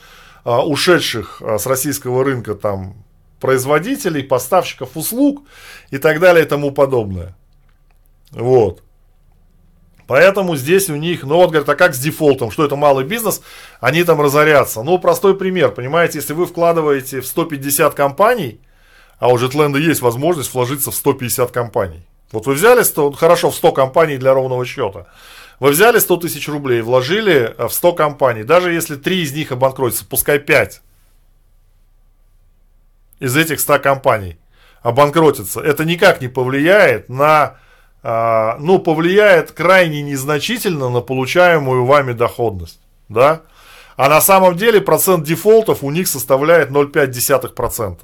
[SPEAKER 1] ушедших с российского рынка там производителей, поставщиков услуг и так далее и тому подобное. Вот. Поэтому здесь у них, ну вот, говорят, а как с дефолтом, что это малый бизнес, они там разорятся. Ну, простой пример, понимаете, если вы вкладываете в 150 компаний, а у Jetland есть возможность вложиться в 150 компаний. Вот вы взяли 100, хорошо, в 100 компаний для ровного счета. Вы взяли 100 тысяч рублей, вложили в 100 компаний. Даже если 3 из них обанкротятся, пускай 5 из этих 100 компаний обанкротятся. Это никак не повлияет на а, ну, повлияет крайне незначительно на получаемую вами доходность. Да? А на самом деле процент дефолтов у них составляет 0,5%.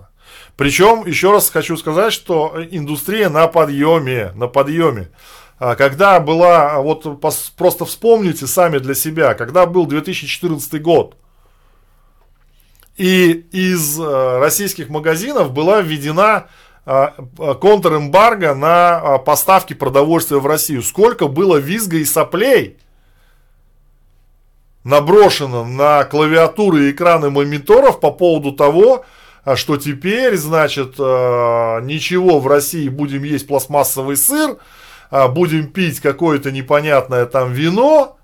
[SPEAKER 1] Причем, еще раз хочу сказать, что индустрия на подъеме, на подъеме. А, когда была, вот просто вспомните сами для себя, когда был 2014 год, и из э, российских магазинов была введена а, а, контрэмбарго на а, поставки продовольствия в Россию. Сколько было визга и соплей наброшено на клавиатуры и экраны мониторов по поводу того, что теперь, значит, ничего в России будем есть пластмассовый сыр, а, будем пить какое-то непонятное там вино,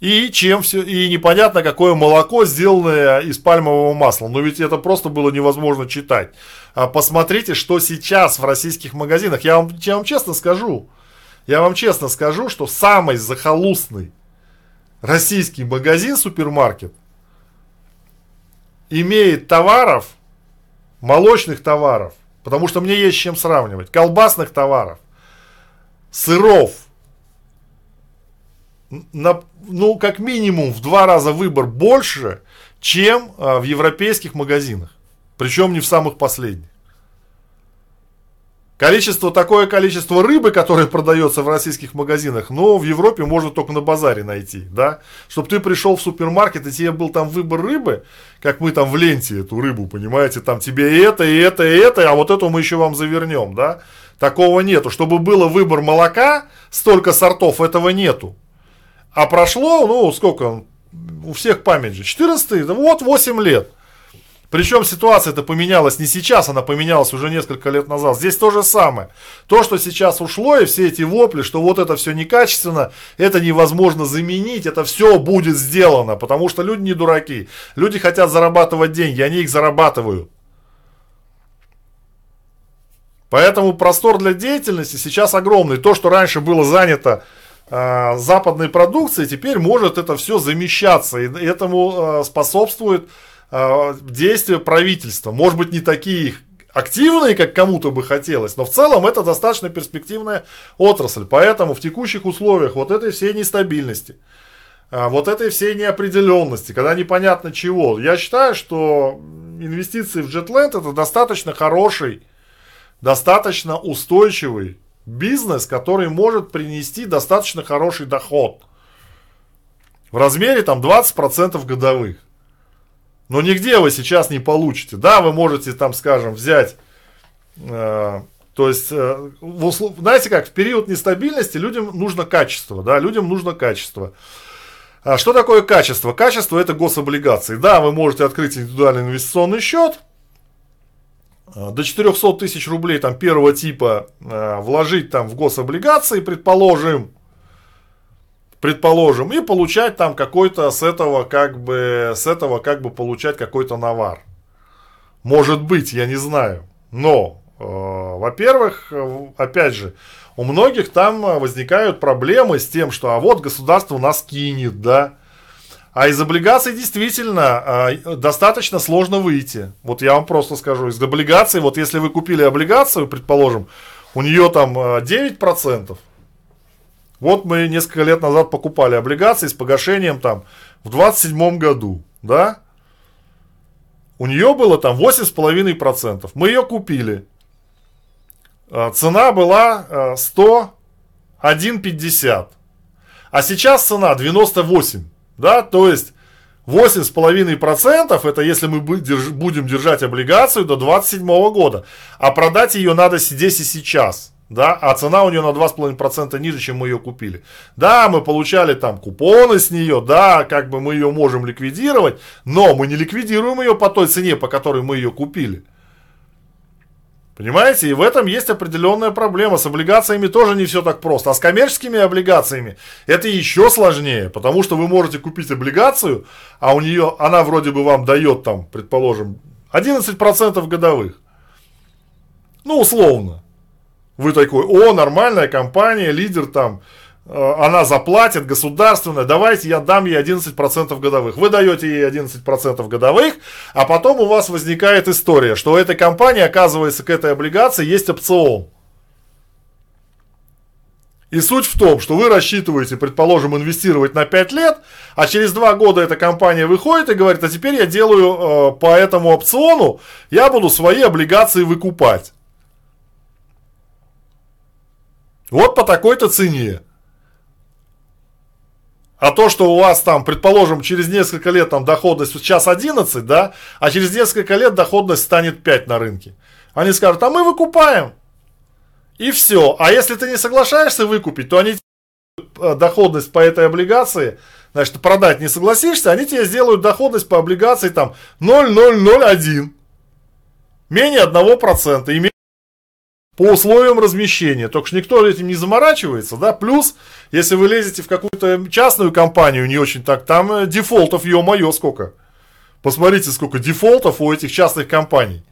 [SPEAKER 1] и чем все, и непонятно какое молоко, сделанное из пальмового масла. Но ведь это просто было невозможно читать. А посмотрите, что сейчас в российских магазинах. Я вам, я вам честно скажу, я вам честно скажу, что самый захолустный российский магазин, супермаркет, имеет товаров, молочных товаров, потому что мне есть с чем сравнивать, колбасных товаров, сыров, на, ну, как минимум в два раза выбор больше, чем а, в европейских магазинах. Причем не в самых последних. Количество, такое количество рыбы, которое продается в российских магазинах, но в Европе можно только на базаре найти, да. Чтобы ты пришел в супермаркет, и тебе был там выбор рыбы, как мы там в ленте эту рыбу, понимаете, там тебе и это, и это, и это, а вот эту мы еще вам завернем, да. Такого нету. Чтобы было выбор молока, столько сортов, этого нету. А прошло, ну, сколько, у всех память же, 14, вот 8 лет. Причем ситуация это поменялась не сейчас, она поменялась уже несколько лет назад. Здесь то же самое. То, что сейчас ушло, и все эти вопли, что вот это все некачественно, это невозможно заменить, это все будет сделано, потому что люди не дураки. Люди хотят зарабатывать деньги, они их зарабатывают. Поэтому простор для деятельности сейчас огромный. То, что раньше было занято э, западной продукцией, теперь может это все замещаться. И этому э, способствует действия правительства. Может быть, не такие активные, как кому-то бы хотелось, но в целом это достаточно перспективная отрасль. Поэтому в текущих условиях вот этой всей нестабильности, э, вот этой всей неопределенности, когда непонятно чего, я считаю, что инвестиции в JetLand это достаточно хороший, достаточно устойчивый бизнес, который может принести достаточно хороший доход. В размере там 20% годовых. Но нигде вы сейчас не получите. Да, вы можете там, скажем, взять, э, то есть, э, в услов... знаете как, в период нестабильности людям нужно качество, да, людям нужно качество. А что такое качество? Качество это гособлигации. Да, вы можете открыть индивидуальный инвестиционный счет, э, до 400 тысяч рублей там первого типа э, вложить там в гособлигации, предположим, предположим, и получать там какой-то с этого как бы, с этого как бы получать какой-то навар. Может быть, я не знаю. Но, э, во-первых, э, опять же, у многих там возникают проблемы с тем, что а вот государство нас кинет, да. А из облигаций действительно э, достаточно сложно выйти. Вот я вам просто скажу, из облигаций, вот если вы купили облигацию, предположим, у нее там 9%, вот мы несколько лет назад покупали облигации с погашением там в 27 году, да? У нее было там 8,5%. Мы ее купили. А, цена была 101,50. А, а сейчас цена 98. Да, то есть 8,5% это если мы будем держать облигацию до 27 года. А продать ее надо здесь и сейчас да, а цена у нее на 2,5% ниже, чем мы ее купили. Да, мы получали там купоны с нее, да, как бы мы ее можем ликвидировать, но мы не ликвидируем ее по той цене, по которой мы ее купили. Понимаете, и в этом есть определенная проблема. С облигациями тоже не все так просто. А с коммерческими облигациями это еще сложнее, потому что вы можете купить облигацию, а у нее, она вроде бы вам дает там, предположим, 11% годовых. Ну, условно. Вы такой, о, нормальная компания, лидер там, э, она заплатит, государственная, давайте я дам ей 11% годовых. Вы даете ей 11% годовых, а потом у вас возникает история, что у этой компании, оказывается, к этой облигации есть опцион. И суть в том, что вы рассчитываете, предположим, инвестировать на 5 лет, а через 2 года эта компания выходит и говорит, а теперь я делаю э, по этому опциону, я буду свои облигации выкупать. Вот по такой-то цене. А то, что у вас там, предположим, через несколько лет там доходность сейчас 11, да, а через несколько лет доходность станет 5 на рынке. Они скажут, а мы выкупаем. И все. А если ты не соглашаешься выкупить, то они э, доходность по этой облигации, значит, продать не согласишься, они тебе сделают доходность по облигации там 0,001. Менее 1%. И по условиям размещения. Только что никто этим не заморачивается, да. Плюс, если вы лезете в какую-то частную компанию, не очень так, там э, дефолтов, ё-моё, сколько. Посмотрите, сколько дефолтов у этих частных компаний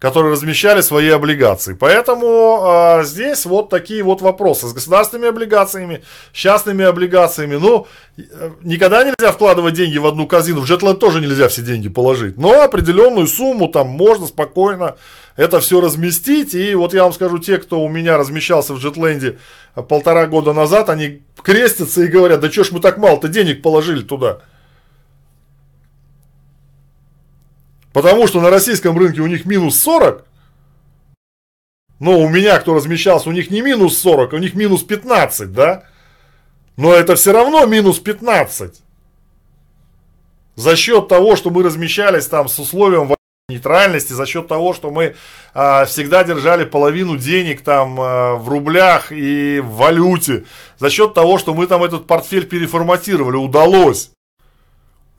[SPEAKER 1] которые размещали свои облигации. Поэтому э, здесь вот такие вот вопросы с государственными облигациями, с частными облигациями. Ну, э, никогда нельзя вкладывать деньги в одну корзину. В Jetland тоже нельзя все деньги положить. Но определенную сумму там можно спокойно это все разместить. И вот я вам скажу, те, кто у меня размещался в Jetland полтора года назад, они крестятся и говорят, да что ж мы так мало-то денег положили туда. Потому что на российском рынке у них минус 40. Но у меня, кто размещался, у них не минус 40, у них минус 15, да? Но это все равно минус 15. За счет того, что мы размещались там с условием нейтральности, за счет того, что мы а, всегда держали половину денег там а, в рублях и в валюте, за счет того, что мы там этот портфель переформатировали, удалось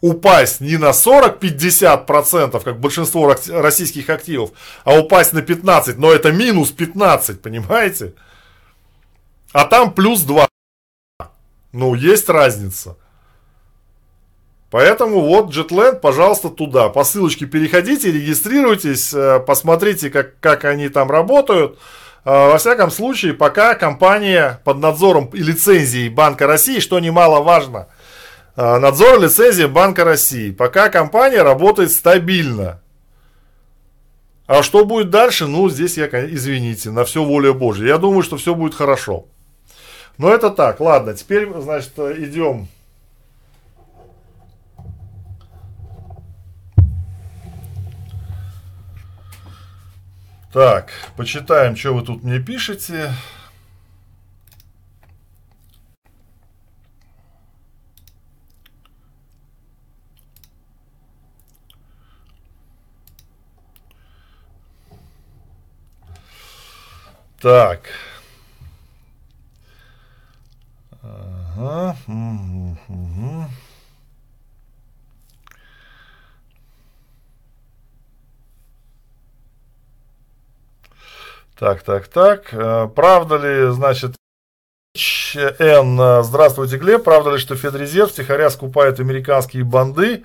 [SPEAKER 1] упасть не на 40-50%, как большинство российских активов, а упасть на 15%, но это минус 15, понимаете? А там плюс 2. Ну, есть разница. Поэтому вот JetLand, пожалуйста, туда. По ссылочке переходите, регистрируйтесь, э, посмотрите, как, как они там работают. Э, во всяком случае, пока компания под надзором и лицензией Банка России, что немаловажно – надзор лицензии Банка России. Пока компания работает стабильно. А что будет дальше? Ну, здесь я, извините, на все воля Божья. Я думаю, что все будет хорошо. Но это так, ладно, теперь, значит, идем. Так, почитаем, что вы тут мне пишете. Так. Ага. Угу. Так, так, так. Э, правда ли, значит, Н. Здравствуйте, Глеб. Правда ли, что Федрезерв втихаря скупает американские банды?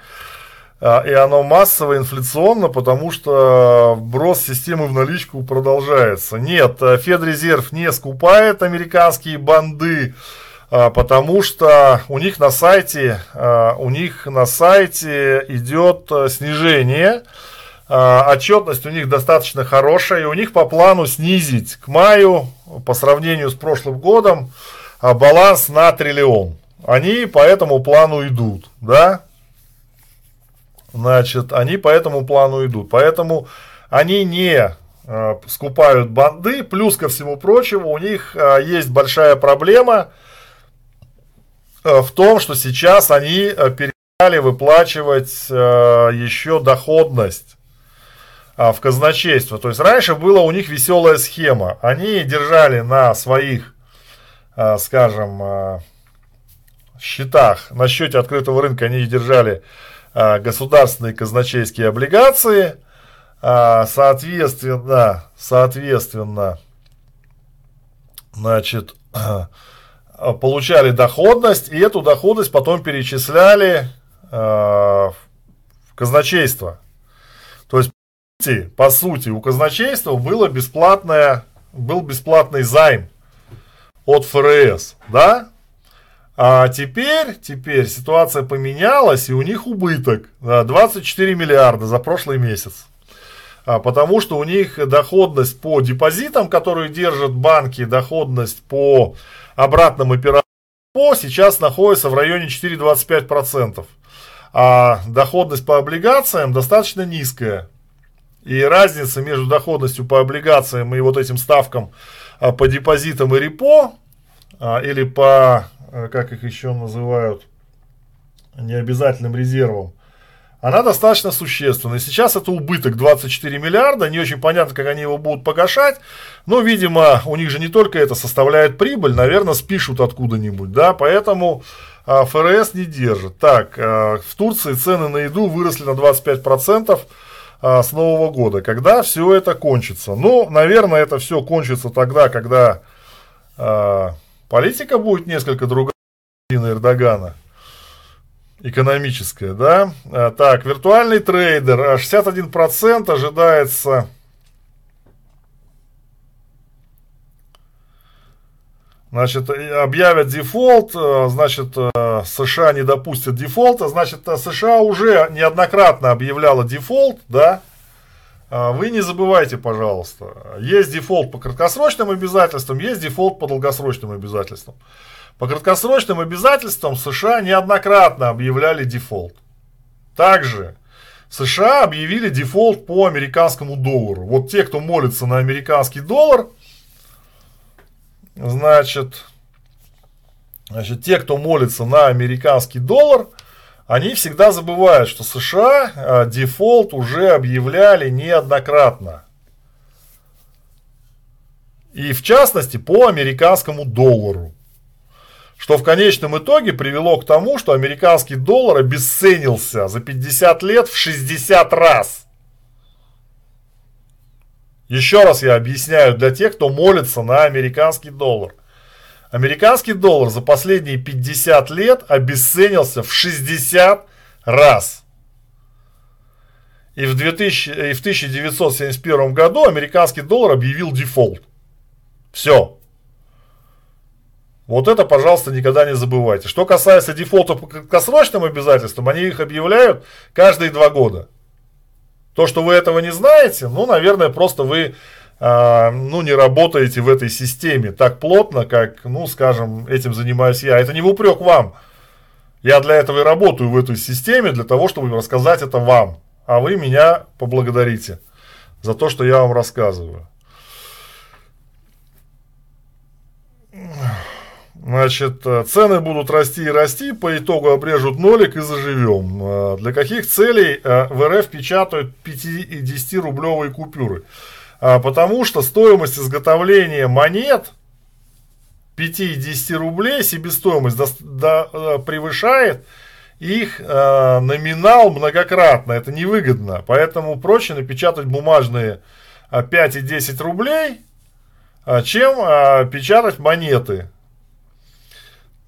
[SPEAKER 1] А, и оно массово инфляционно, потому что вброс системы в наличку продолжается. Нет, э, Федрезерв не скупает американские банды, а, потому что у них на сайте, а, у них на сайте идет э, снижение, отчетность у них достаточно хорошая, и у них по плану снизить к маю по сравнению с прошлым годом баланс на триллион. Они по этому плану идут, да, Значит, они по этому плану идут. Поэтому они не э, скупают банды. Плюс ко всему прочему, у них э, есть большая проблема э, в том, что сейчас они перестали выплачивать еще доходность в казначейство. То есть раньше была у них веселая схема. Они держали на своих, скажем, счетах, на счете открытого рынка они держали государственные казначейские облигации, а, соответственно, соответственно, значит, получали доходность, и эту доходность потом перечисляли а, в казначейство. То есть, по сути, у казначейства было бесплатное, был бесплатный займ от ФРС, да? А теперь, теперь ситуация поменялась, и у них убыток 24 миллиарда за прошлый месяц. А, потому что у них доходность по депозитам, которые держат банки, доходность по обратным операциям сейчас находится в районе 4,25%. А доходность по облигациям достаточно низкая. И разница между доходностью по облигациям и вот этим ставкам а, по депозитам и репо, а, или по как их еще называют, необязательным резервом, она достаточно существенная. Сейчас это убыток 24 миллиарда, не очень понятно, как они его будут погашать, но, видимо, у них же не только это составляет прибыль, наверное, спишут откуда-нибудь, да, поэтому а, ФРС не держит. Так, а, в Турции цены на еду выросли на 25%, а, с Нового года, когда все это кончится. Ну, наверное, это все кончится тогда, когда политика будет несколько другая Эрдогана. Экономическая, да. А, так, виртуальный трейдер, 61% ожидается. Значит, объявят дефолт, э, значит, США не допустят дефолта, значит, США уже неоднократно объявляла дефолт, да, а вы не забывайте, пожалуйста, есть дефолт по краткосрочным обязательствам, есть дефолт по долгосрочным обязательствам. По краткосрочным обязательствам США неоднократно объявляли дефолт. Также США объявили дефолт по американскому доллару. Вот те, кто молится на американский доллар, Значит, значит, те, кто молится на американский доллар, они всегда забывают, что США а, дефолт уже объявляли неоднократно. И в частности по американскому доллару. Что в конечном итоге привело к тому, что американский доллар обесценился за 50 лет в 60 раз. Еще раз я объясняю для тех, кто молится на американский доллар. Американский доллар за последние 50 лет обесценился в 60 раз. И в, 2000, и в 1971 году американский доллар объявил дефолт. Все. Вот это, пожалуйста, никогда не забывайте. Что касается дефолта по краткосрочным обязательствам, они их объявляют каждые два года. То, что вы этого не знаете, ну, наверное, просто вы ну, не работаете в этой системе так плотно, как, ну, скажем, этим занимаюсь я. Это не в упрек вам. Я для этого и работаю в этой системе, для того, чтобы рассказать это вам. А вы меня поблагодарите за то, что я вам рассказываю. Значит, э, цены будут расти и расти, по итогу обрежут нолик и заживем. Э, для каких целей э, в РФ печатают 5 и 10 рублевые купюры? Потому что стоимость изготовления монет 5 и 10 рублей, себестоимость до, до, превышает их э, номинал многократно. Это невыгодно. Поэтому проще напечатать бумажные 5 и 10 рублей, чем э, печатать монеты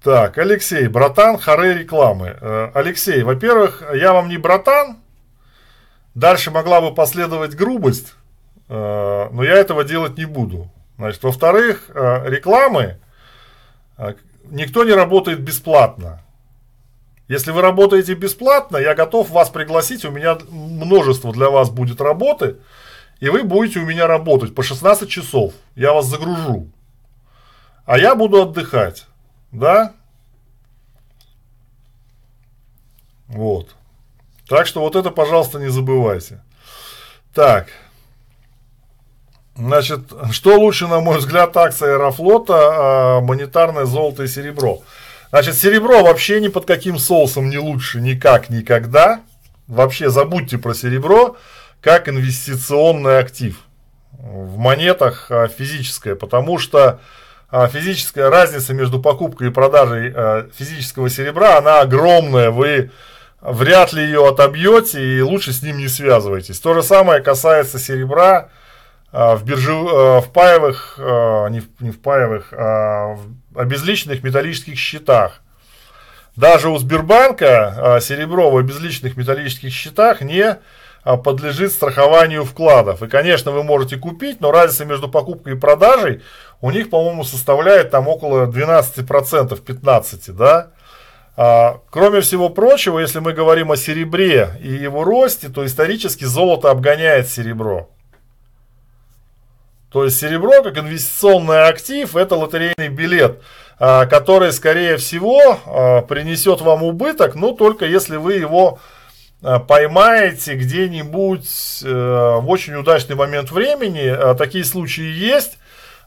[SPEAKER 1] так, Алексей, братан, харе рекламы. Э, Алексей, во-первых, я вам не братан. Дальше могла бы последовать грубость, э, но я этого делать не буду. Значит, во-вторых, э, рекламы никто не работает бесплатно. Если вы работаете бесплатно, я готов вас пригласить, у меня множество для вас будет работы, и вы будете у меня работать по 16 часов. Я вас загружу. А я буду отдыхать. Да? Вот. Так что вот это, пожалуйста, не забывайте. Так. Значит, что лучше, на мой взгляд, акция Аэрофлота, а, монетарное золото и серебро? Значит, серебро вообще ни под каким соусом не лучше никак никогда. Вообще забудьте про серебро как инвестиционный актив. В монетах а, физическое, потому что а, физическая разница между покупкой и продажей физического серебра, она огромная, вы вряд ли ее отобьете и лучше с ним не связывайтесь. То же самое касается серебра в, бирже, в паевых, не в, не в паевых, а в обезличенных металлических счетах. Даже у Сбербанка серебро в обезличенных металлических счетах не подлежит страхованию вкладов. И, конечно, вы можете купить, но разница между покупкой и продажей у них, по-моему, составляет там около 12%, 15%, да. А, кроме всего прочего, если мы говорим о серебре и его росте, то исторически золото обгоняет серебро. То есть серебро как инвестиционный актив это лотерейный билет, а, который скорее всего а, принесет вам убыток, но только если вы его а, поймаете где-нибудь э, в очень удачный момент времени. Такие случаи есть.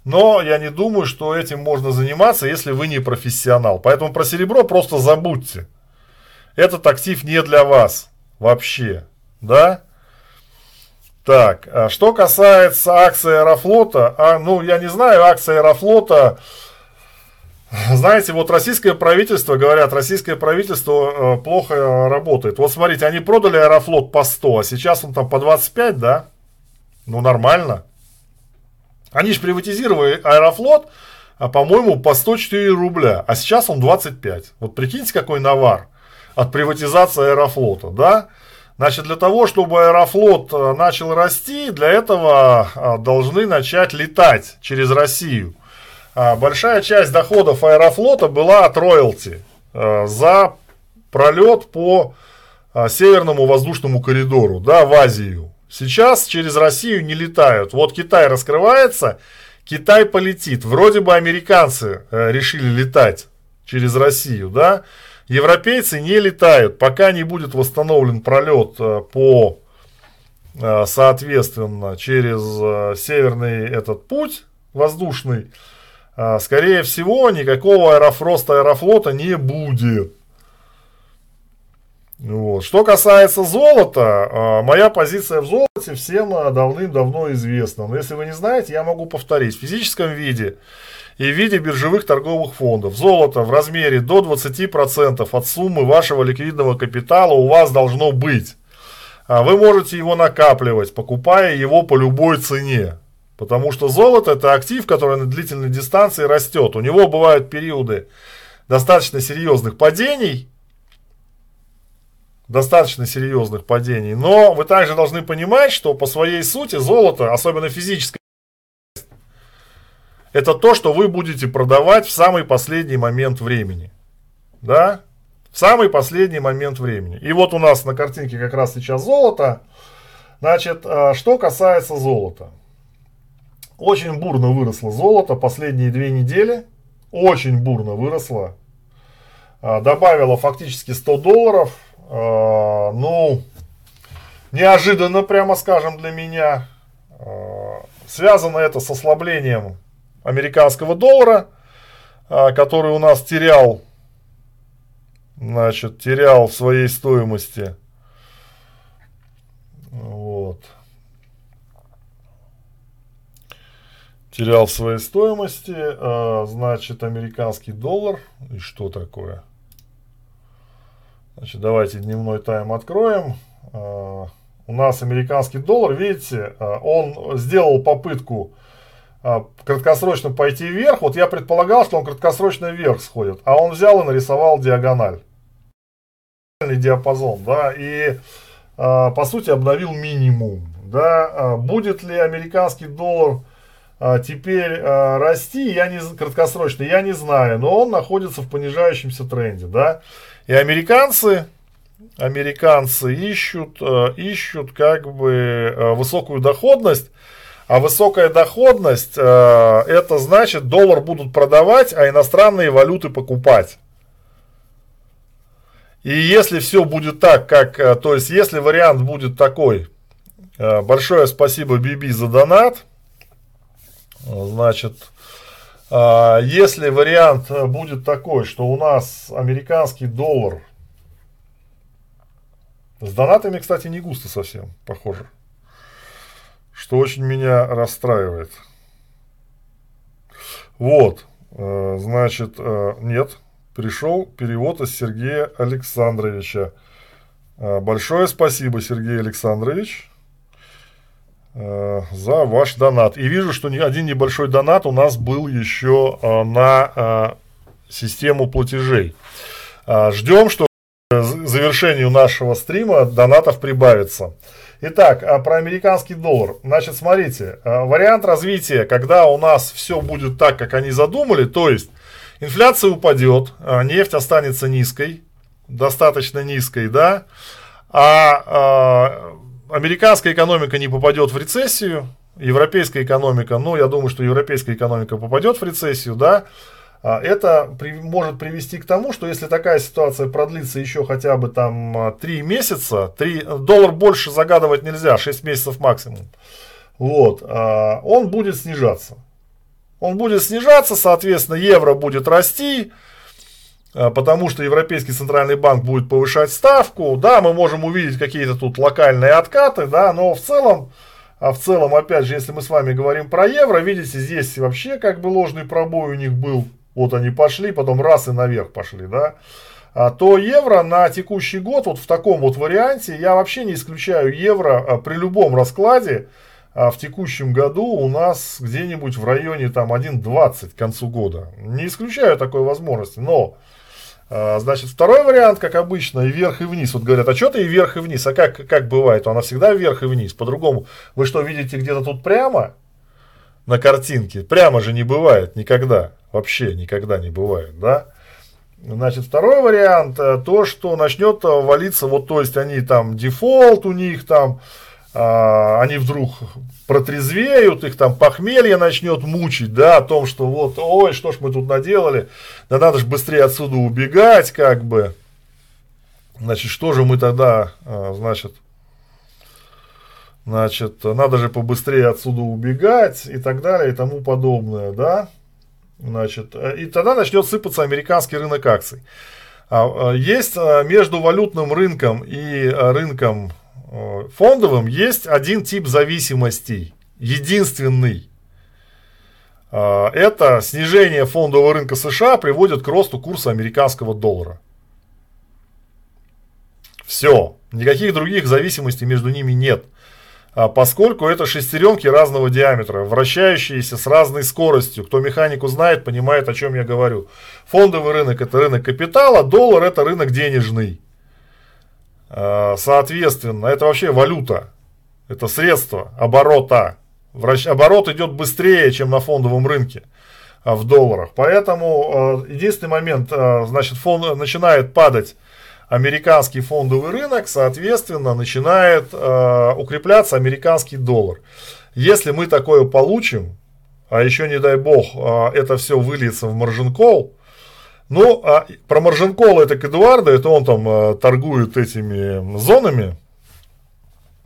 [SPEAKER 1] Но я не думаю, что этим можно заниматься, если вы не профессионал. Поэтому про серебро просто забудьте. Этот актив не для вас вообще. Да? Так, а что касается акции Аэрофлота, а, ну, я не знаю, акция Аэрофлота, знаете, вот российское правительство, говорят, российское правительство э, плохо работает. Вот смотрите, они продали Аэрофлот по 100, а сейчас он там по 25, да? Ну, нормально. Они же приватизировали Аэрофлот, а, по-моему, по 104 рубля, а сейчас он 25. Вот прикиньте, какой навар от приватизации Аэрофлота, да? Значит, для того, чтобы Аэрофлот э, начал расти, для этого а, должны начать летать через Россию. А, большая часть доходов Аэрофлота была от роялти э, за пролет по северному воздушному коридору, да, в Азию. Сейчас через Россию не летают. Вот Китай раскрывается, Китай полетит. Вроде бы американцы э, решили летать через Россию, да. Европейцы не летают, пока не будет восстановлен пролет э, по, соответственно, через северный этот путь воздушный скорее всего, никакого аэрофроста аэрофлота не будет. Вот. Что касается золота, моя позиция в золоте всем давным-давно известна. Но если вы не знаете, я могу повторить. В физическом виде и в виде биржевых торговых фондов золото в размере до 20% от суммы вашего ликвидного капитала у вас должно быть. А вы можете его накапливать, покупая его по любой цене. Потому что золото это актив, который на длительной дистанции растет. У него бывают периоды достаточно серьезных падений, достаточно серьезных падений. Но вы также должны понимать, что по своей сути золото, особенно физическое, это то, что вы будете продавать в самый последний момент времени. Да? В самый последний момент времени. И вот у нас на картинке как раз сейчас золото. Значит, а, что касается золота. Очень бурно выросло золото последние две недели. Очень бурно выросло. А, добавило фактически 100 долларов. А, ну, неожиданно, прямо скажем, для меня. Связано это с ослаблением американского доллара, который у нас терял, значит, терял в своей стоимости. Вот. терял в своей стоимости, э, значит, американский доллар. И что такое? Значит, давайте дневной тайм откроем. Э, у нас американский доллар, видите, он сделал попытку краткосрочно пойти вверх. Вот я предполагал, что он краткосрочно вверх сходит, а он взял и нарисовал диагональ. Диапазон, да, и по сути обновил минимум. Да, будет ли американский доллар а, теперь а, расти, я не, краткосрочно, я не знаю, но он находится в понижающемся тренде, да. И американцы, американцы ищут, а, ищут как бы высокую доходность, а высокая доходность, это значит, доллар будут продавать, а иностранные валюты покупать. И если все будет так, как, то есть, если вариант будет такой, большое спасибо Биби за донат, Значит, если вариант будет такой, что у нас американский доллар с донатами, кстати, не густо совсем, похоже. Что очень меня расстраивает. Вот, э, значит, э, нет, пришел перевод из Сергея Александровича. Э, большое спасибо, Сергей Александрович. За ваш донат. И вижу, что один небольшой донат у нас был еще на систему платежей. Ждем, что к завершению нашего стрима донатов прибавится. Итак, а про американский доллар. Значит, смотрите, вариант развития, когда у нас все будет так, как они задумали, то есть инфляция упадет, нефть останется низкой, достаточно низкой, да, а американская экономика не попадет в рецессию, европейская экономика, ну, я думаю, что европейская экономика попадет в рецессию, да, а, это при, может привести к тому, что если такая ситуация продлится еще хотя бы там 3 а, месяца, 3, доллар больше загадывать нельзя, 6 месяцев максимум, вот, а, он будет снижаться. Он будет снижаться, соответственно, евро будет расти, а, потому что Европейский центральный банк будет повышать ставку. Да, мы можем увидеть какие-то тут локальные откаты, да, но в целом, а в целом, опять же, если мы с вами говорим про евро, видите, здесь вообще как бы ложный пробой у них был. Вот они пошли, потом раз и наверх пошли, да, а, то евро на текущий год, вот в таком вот варианте, я вообще не исключаю евро а, при любом раскладе, а в текущем году у нас где-нибудь в районе там 1.20 к концу года. Не исключаю такой возможности, но Значит, второй вариант, как обычно, и вверх, и вниз. Вот говорят, а что ты и вверх, и вниз? А как, как бывает? Она всегда вверх и вниз. По-другому. Вы что, видите где-то тут прямо на картинке? Прямо же не бывает никогда. Вообще никогда не бывает, да? Значит, второй вариант, э, то, что начнет э, валиться, вот, то есть, они там, дефолт у них там, а, они вдруг протрезвеют, их там похмелье начнет мучить, да, о том, что вот, ой, что ж мы тут наделали, да надо же быстрее отсюда убегать, как бы. Значит, что же мы тогда, а, значит, значит, надо же побыстрее отсюда убегать и так далее и тому подобное, да. Значит, и тогда начнет сыпаться американский рынок акций. А, есть между валютным рынком и рынком Э, фондовым есть один тип зависимостей, единственный. Э, это снижение фондового рынка США приводит к росту курса американского доллара. Все, никаких других зависимостей между ними нет. А поскольку это шестеренки разного диаметра, вращающиеся с разной скоростью. Кто механику знает, понимает, о чем я говорю. Фондовый рынок это рынок капитала, доллар это рынок денежный. Э, соответственно, это вообще валюта, это средство оборота. Оборот идет быстрее, чем на фондовом рынке э, в долларах. Поэтому единственный момент, значит, фонд начинает падать американский фондовый рынок, соответственно, начинает укрепляться американский доллар. Если мы такое получим, а еще не дай бог, это все выльется в маржин кол, ну, а про Маржинкола это к Эдуарду, это он там а, торгует этими зонами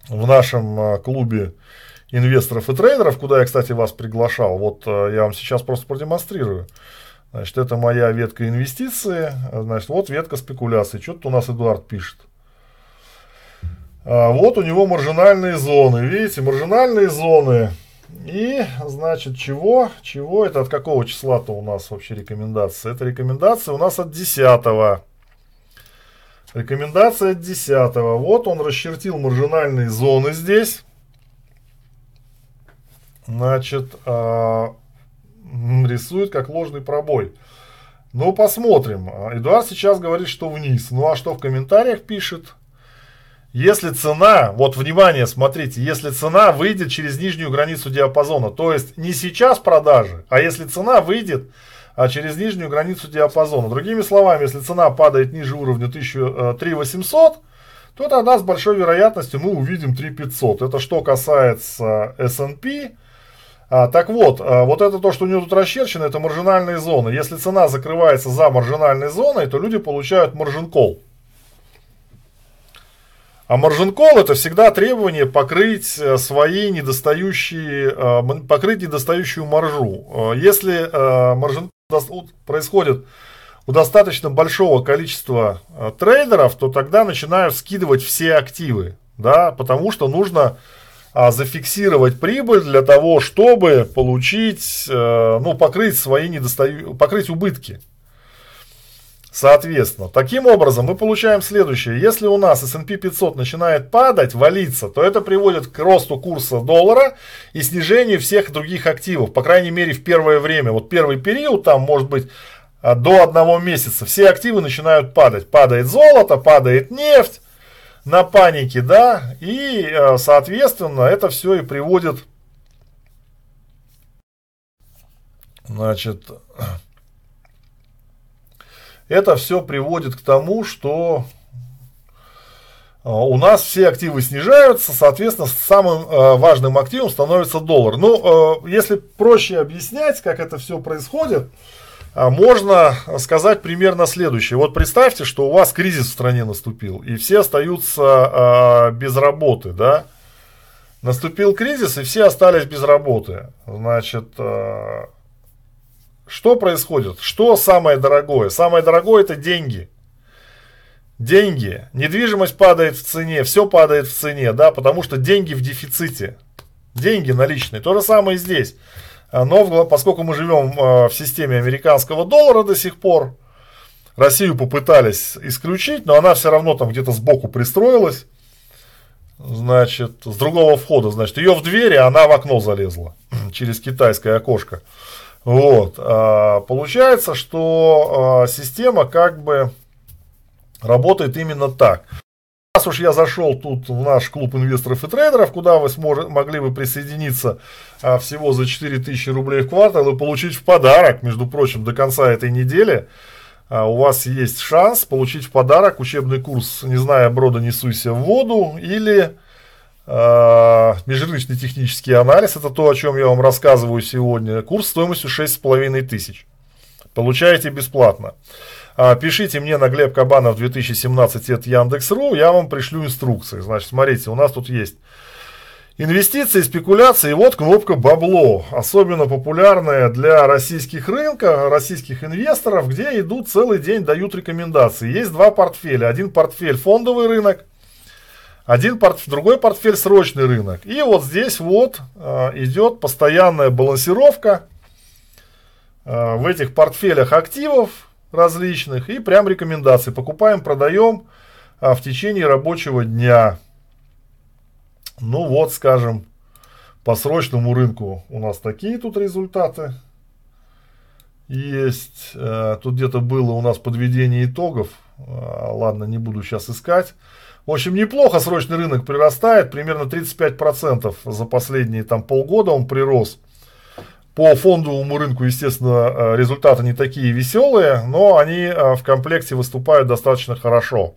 [SPEAKER 1] в нашем а, клубе инвесторов и трейдеров, куда я, кстати, вас приглашал. Вот а, я вам сейчас просто продемонстрирую. Значит, это моя ветка инвестиции, значит, вот ветка спекуляции. Что-то у нас Эдуард пишет. А, вот у него маржинальные зоны. Видите, маржинальные зоны и, значит, чего? Чего? Это от какого числа-то у нас вообще рекомендация? Это рекомендация у нас от 10 -го. Рекомендация от 10 -го. Вот он расчертил маржинальные зоны здесь. Значит, э, рисует как ложный пробой. Ну, посмотрим. Эдуард сейчас говорит, что вниз. Ну, а что в комментариях пишет? Если цена, вот внимание, смотрите, если цена выйдет через нижнюю границу диапазона, то есть не сейчас продажи, а если цена выйдет а через нижнюю границу диапазона. Другими словами, если цена падает ниже уровня 3800, э, то тогда с большой вероятностью мы увидим 3500. Это что касается S&P. А, так вот, а, вот это то, что у него тут расчерчено, это маржинальные зоны. Если цена закрывается за маржинальной зоной, то люди получают маржин кол. А маржин кол это всегда требование покрыть э, свои недостающие, э, покрыть недостающую маржу. Э, если маржин происходит у достаточно большого количества трейдеров, то тогда начинают скидывать все активы, да, потому что нужно а, зафиксировать прибыль для того, чтобы получить, ну, покрыть свои недостаю... покрыть убытки. Соответственно, таким образом мы получаем следующее. Если у нас S&P 500 начинает падать, валиться, то это приводит к росту курса доллара и снижению всех других активов. По крайней мере в первое время. Вот первый период, там может быть а, до одного месяца, все активы начинают падать. Падает золото, падает нефть на панике, да, и, а, соответственно, это все и приводит, значит, это все приводит к тому, что а, у нас все активы снижаются, соответственно, самым а, важным активом становится доллар. Ну, если проще объяснять, как это все происходит, можно сказать примерно следующее. Вот представьте, что у вас кризис в стране наступил, и все остаются без работы, да? Наступил кризис, и все остались без работы. Значит, что происходит? Что самое дорогое? Самое дорогое это деньги. Деньги. Недвижимость падает в цене, все падает в цене, да, потому что деньги в дефиците. Деньги наличные. То же самое и здесь. Но поскольку мы живем в системе американского доллара до сих пор, Россию попытались исключить, но она все равно там где-то сбоку пристроилась. Значит, с другого входа, значит, ее в двери, она в окно залезла через китайское окошко. Вот. А, получается, что а, система как бы работает именно так. Раз уж я зашел тут в наш клуб инвесторов и трейдеров, куда вы смог, могли бы присоединиться а, всего за 4000 рублей в квартал и получить в подарок, между прочим, до конца этой недели, а, у вас есть шанс получить в подарок учебный курс «Не зная брода, не суйся в воду» или э, межрыночный технический анализ. Это то, о чем я вам рассказываю сегодня. Курс стоимостью 6,5 тысяч. Получаете бесплатно. А, пишите мне на Глеб Кабанов 2017 от Яндекс.ру, я вам пришлю инструкции. Значит, смотрите, у нас тут есть Инвестиции, спекуляции, вот кнопка бабло, особенно популярная для российских рынков, российских инвесторов, где идут целый день, дают рекомендации. Есть два портфеля, один портфель фондовый рынок, один порт, другой портфель срочный рынок. И вот здесь вот э, идет постоянная балансировка э, в этих портфелях активов различных и прям рекомендации. Покупаем, продаем э, в течение рабочего дня. Ну вот, скажем, по срочному рынку у нас такие тут результаты. Есть, э, тут где-то было у нас подведение итогов. Э, ладно, не буду сейчас искать. В общем, неплохо срочный рынок прирастает, примерно 35% за последние там полгода он прирос. По фондовому рынку, естественно, э, результаты не такие веселые, но они в комплекте выступают достаточно хорошо.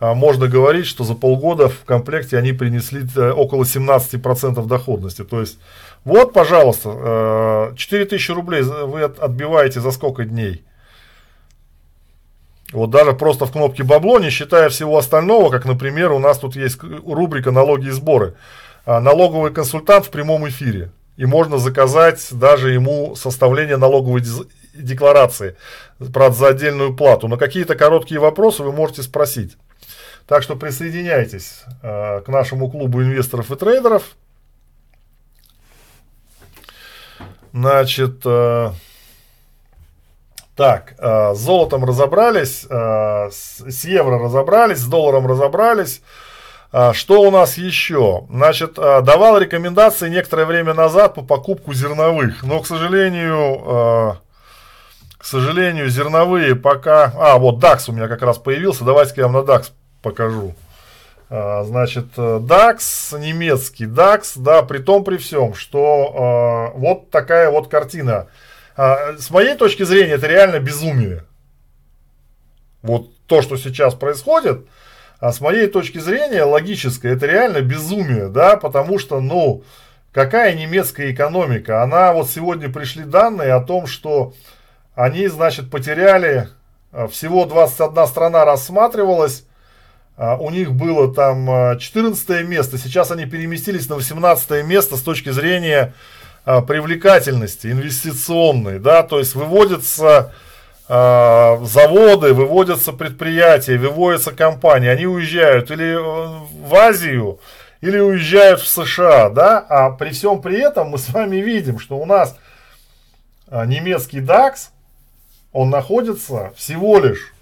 [SPEAKER 1] А, можно говорить, что за полгода в комплекте они принесли э, около 17% доходности. То есть, вот, пожалуйста, 4000 э, рублей вы отбиваете за сколько дней? Вот даже просто в кнопке бабло, не считая всего остального, как, например, у нас тут есть рубрика налоги и сборы. А, налоговый консультант в прямом эфире. И можно заказать даже ему составление налоговой декларации, правда, за отдельную плату. На какие-то короткие вопросы вы можете спросить. Так что присоединяйтесь э, к нашему клубу инвесторов и трейдеров. Значит, э, так, э, с золотом разобрались, с, евро разобрались, с долларом разобрались. Что у нас еще? Значит, давал рекомендации некоторое время назад по покупку зерновых, но, к сожалению, к сожалению, зерновые пока... А, вот DAX у меня как раз появился. Давайте-ка я вам на DAX покажу. А, значит, DAX, немецкий DAX, да, при том при всем, что э, вот такая вот картина. Э, с моей точки зрения, это реально безумие. Вот то, что сейчас происходит, а с моей точки зрения, логическое, это реально безумие, да, потому что, ну, какая немецкая экономика? Она, вот сегодня пришли данные о том, что они, значит, потеряли, всего 21 страна рассматривалась, у них было там 14 а, место, сейчас они переместились на 18 место с точки зрения а, привлекательности инвестиционной, да, то есть выводятся заводы, выводятся предприятия, выводятся компании, они уезжают или в Азию, или уезжают в США, да, а при всем при этом мы с вами видим, что у нас немецкий DAX, он находится всего лишь,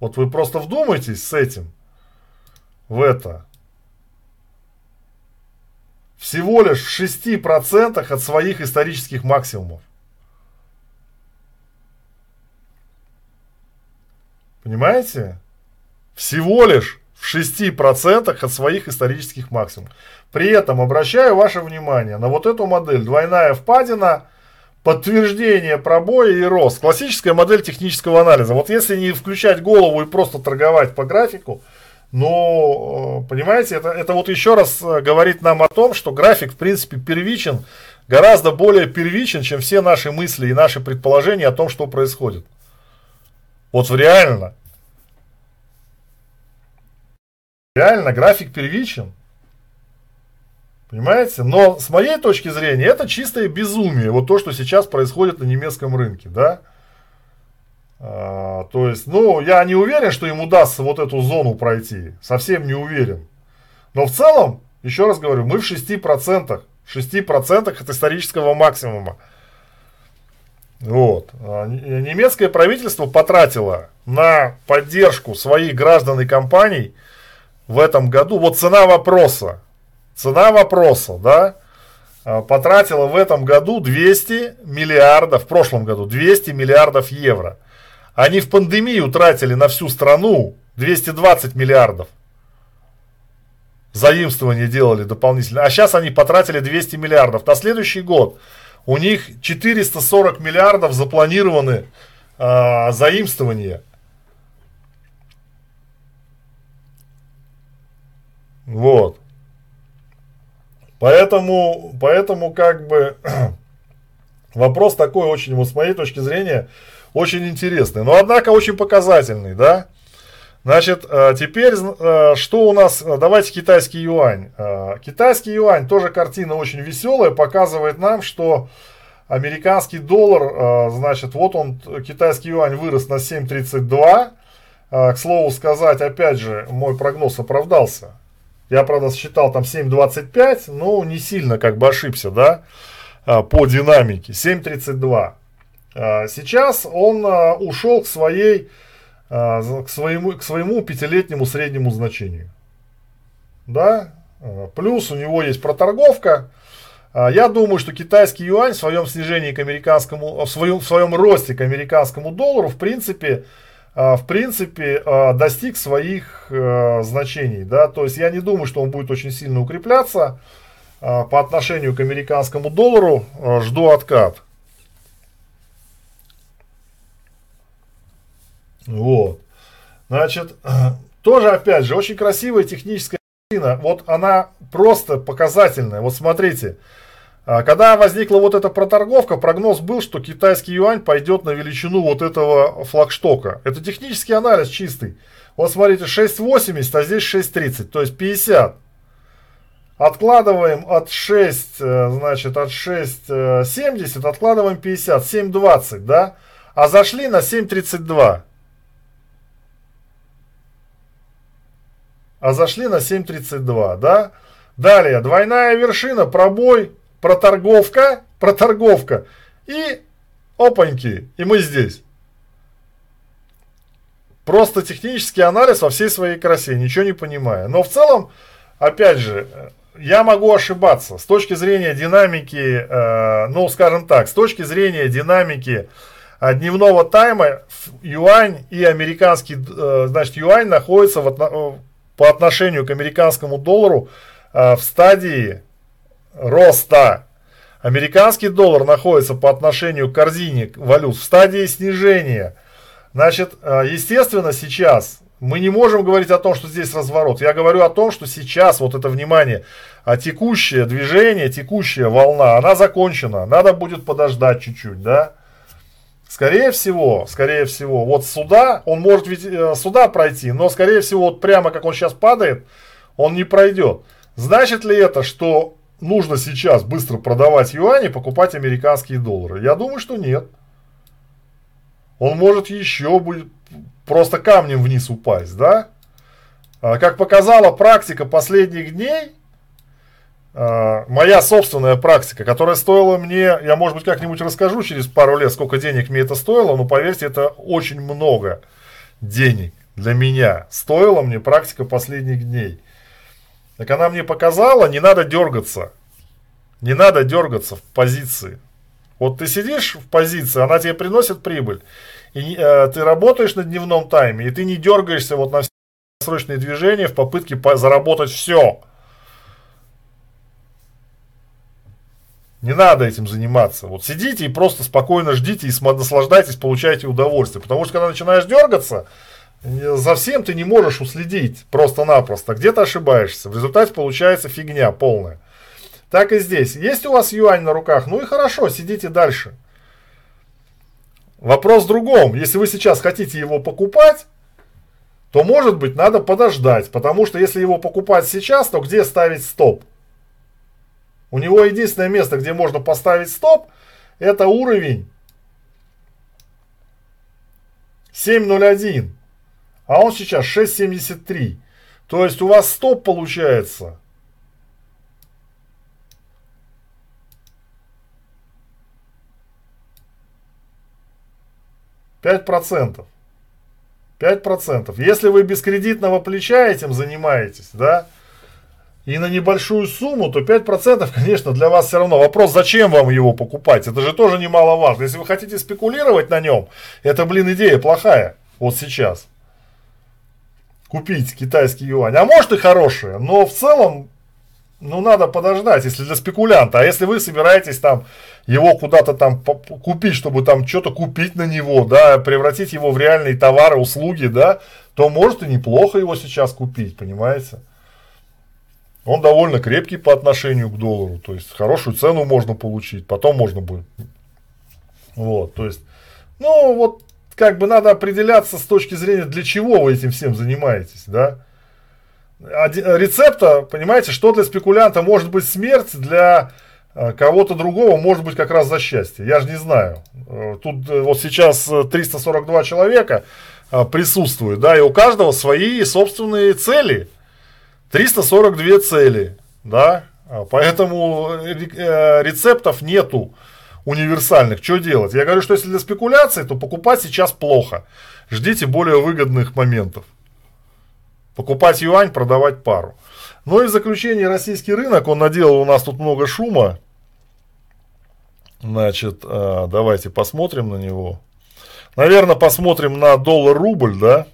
[SPEAKER 1] вот вы просто вдумайтесь с этим, в это. Всего лишь в 6% от своих исторических максимумов. Понимаете? Всего лишь в 6% от своих исторических максимумов. При этом обращаю ваше внимание на вот эту модель. Двойная впадина, подтверждение пробоя и рост. Классическая модель технического анализа. Вот если не включать голову и просто торговать по графику, но, э, понимаете, это, это вот еще раз э, говорит нам о том, что график, в принципе, первичен, гораздо более первичен, чем все наши мысли и наши предположения о том, что происходит. Вот реально. Реально график первичен. Понимаете? Но с моей точки зрения это чистое безумие. Вот то, что сейчас происходит на немецком рынке. Да? А, то есть, ну, я не уверен, что им удастся вот эту зону пройти. Совсем не уверен. Но в целом, еще раз говорю, мы в 6% 6% от исторического максимума. Вот. А, немецкое правительство потратило на поддержку своих граждан и компаний в этом году, вот цена вопроса, цена вопроса, да, а, потратила в этом году 200 миллиардов, в прошлом году 200 миллиардов евро. Они в пандемию тратили на всю страну 220 миллиардов. Заимствования делали дополнительно. А сейчас они потратили 200 миллиардов. На следующий год у них 440 миллиардов запланированы э, заимствования. Вот. Поэтому, поэтому как бы вопрос такой очень, вот с моей точки зрения, очень интересный. Но однако очень показательный, да. Значит, э, теперь э, что у нас? Давайте китайский юань. Э, китайский юань, тоже картина очень веселая, показывает нам, что американский доллар, значит, вот он, китайский юань вырос на 7.32. К слову сказать, опять же, мой прогноз оправдался. Я, правда, считал там 7.25, но не сильно как бы ошибся, да, по динамике. 7.32. Сейчас он ушел к своей а, к своему, к своему пятилетнему среднему значению. Да? А, плюс у него есть проторговка. А, я думаю, что китайский юань в своем снижении к американскому, в своем, в своем росте к американскому доллару, в принципе, в принципе, достиг своих значений. Да? То есть я не думаю, что он будет очень сильно укрепляться по отношению к американскому доллару. Жду откат. Вот. Значит, тоже, опять же, очень красивая техническая картина. Вот она просто показательная. Вот смотрите. А, когда возникла вот эта проторговка, прогноз был, что китайский юань пойдет на величину вот этого флагштока. Это технический анализ чистый. Вот смотрите, 6.80, а здесь 6.30, то есть 50. Откладываем от 6, э, значит, от 6.70, откладываем 50, 7.20, да? А зашли на 7.32. а зашли на 7.32, да? Далее, двойная вершина, пробой, проторговка, проторговка. И опаньки, и мы здесь. Просто технический анализ во всей своей красе, ничего не понимая. Но в целом, опять же, я могу ошибаться. С точки зрения динамики, э, ну, скажем так, с точки зрения динамики э, дневного тайма, юань и американский, э, значит, юань находятся в, по отношению к американскому доллару э, в стадии роста. Американский доллар находится по отношению к корзине валют в стадии снижения. Значит, э, естественно, сейчас мы не можем говорить о том, что здесь разворот. Я говорю о том, что сейчас вот это внимание, а текущее движение, текущая волна, она закончена. Надо будет подождать чуть-чуть, да. Скорее всего, скорее всего, вот сюда, он может ведь э, сюда пройти, но скорее всего, вот прямо как он сейчас падает, он не пройдет. Значит ли это, что нужно сейчас быстро продавать юани и покупать американские доллары? Я думаю, что нет. Он может еще будет просто камнем вниз упасть, да? А, как показала практика последних дней, моя собственная практика, которая стоила мне, я может быть как-нибудь расскажу через пару лет, сколько денег мне это стоило, но поверьте, это очень много денег для меня. Стоила мне практика последних дней. Так она мне показала, не надо дергаться. Не надо дергаться в позиции. Вот ты сидишь в позиции, она тебе приносит прибыль. И э, ты работаешь на дневном тайме, и ты не дергаешься вот на срочные движения в попытке заработать все. Не надо этим заниматься. Вот сидите и просто спокойно ждите и наслаждайтесь, получайте удовольствие. Потому что когда начинаешь дергаться, за всем ты не можешь уследить просто-напросто. Где-то ошибаешься. В результате получается фигня полная. Так и здесь. Есть у вас юань на руках? Ну и хорошо, сидите дальше. Вопрос в другом. Если вы сейчас хотите его покупать, то может быть надо подождать. Потому что если его покупать сейчас, то где ставить стоп? У него единственное место, где можно поставить стоп, это уровень 7.01. А он сейчас 6.73. То есть у вас стоп получается. Пять процентов. Пять процентов. Если вы без кредитного плеча этим занимаетесь, да, и на небольшую сумму, то 5%, конечно, для вас все равно. Вопрос, зачем вам его покупать? Это же тоже немаловажно. Если вы хотите спекулировать на нем, это, блин, идея плохая. Вот сейчас. Купить китайский юань. А может и хорошая, но в целом, ну, надо подождать, если для спекулянта. А если вы собираетесь там его куда-то там купить, чтобы там что-то купить на него, да, превратить его в реальные товары, услуги, да, то может и неплохо его сейчас купить, понимаете? Он довольно крепкий по отношению к доллару, то есть хорошую цену можно получить, потом можно будет. Вот, то есть, ну вот как бы надо определяться с точки зрения, для чего вы этим всем занимаетесь, да. Рецепта, понимаете, что для спекулянта может быть смерть, для э, кого-то другого может быть как раз за счастье. Я же не знаю. Э, тут э, вот сейчас 342 человека присутствуют, да, и у каждого свои собственные цели – 342 цели, да, а, поэтому э, рецептов нету универсальных. Что делать? Я говорю, что если для спекуляции, то покупать сейчас плохо. Ждите более выгодных моментов. Покупать юань, продавать пару. Ну и в заключение российский рынок, он наделал у нас тут много шума. Значит, а, давайте посмотрим на него. Наверное, посмотрим на доллар-рубль, да.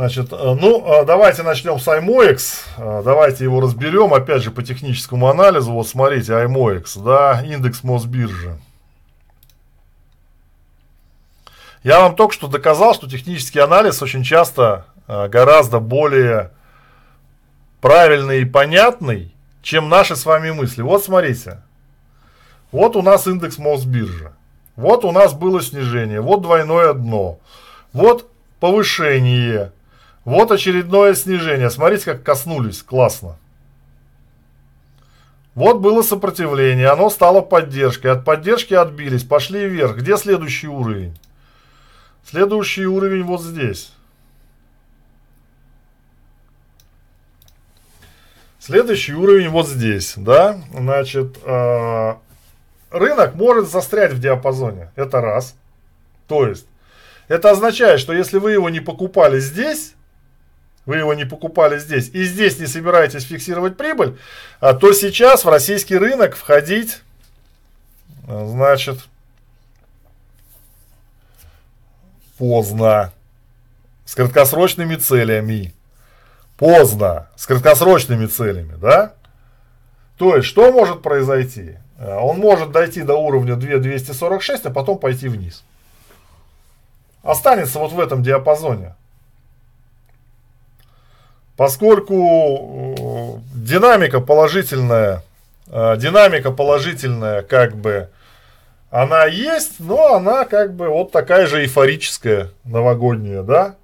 [SPEAKER 1] Значит, э, ну, э, давайте начнем с IMOX. Э, давайте его разберем, опять же, по техническому анализу. Вот смотрите, IMOX, да, индекс Мосбиржи. Я вам только что доказал, что технический анализ очень часто гораздо более правильный и понятный, чем наши с вами мысли. Вот смотрите. Вот у нас индекс Мосбиржи. Вот у нас было снижение. Вот двойное дно. Вот повышение. Вот очередное снижение. Смотрите, как коснулись. Классно. Вот было сопротивление. Оно стало поддержкой. От поддержки отбились. Пошли вверх. Где следующий уровень? Следующий уровень вот здесь. Следующий уровень вот здесь, да, значит, э, рынок может застрять в диапазоне, это раз. То есть, это означает, что если вы его не покупали здесь, вы его не покупали здесь, и здесь не собираетесь фиксировать прибыль, а то сейчас в российский рынок входить, значит, поздно, с краткосрочными целями. Поздно, с краткосрочными целями, да? То есть, что может произойти? А, он может дойти до уровня 2246, а потом пойти вниз. Останется вот в этом диапазоне поскольку э, динамика положительная, э, динамика положительная как бы она есть, но она как бы вот такая же эйфорическая новогодняя, да?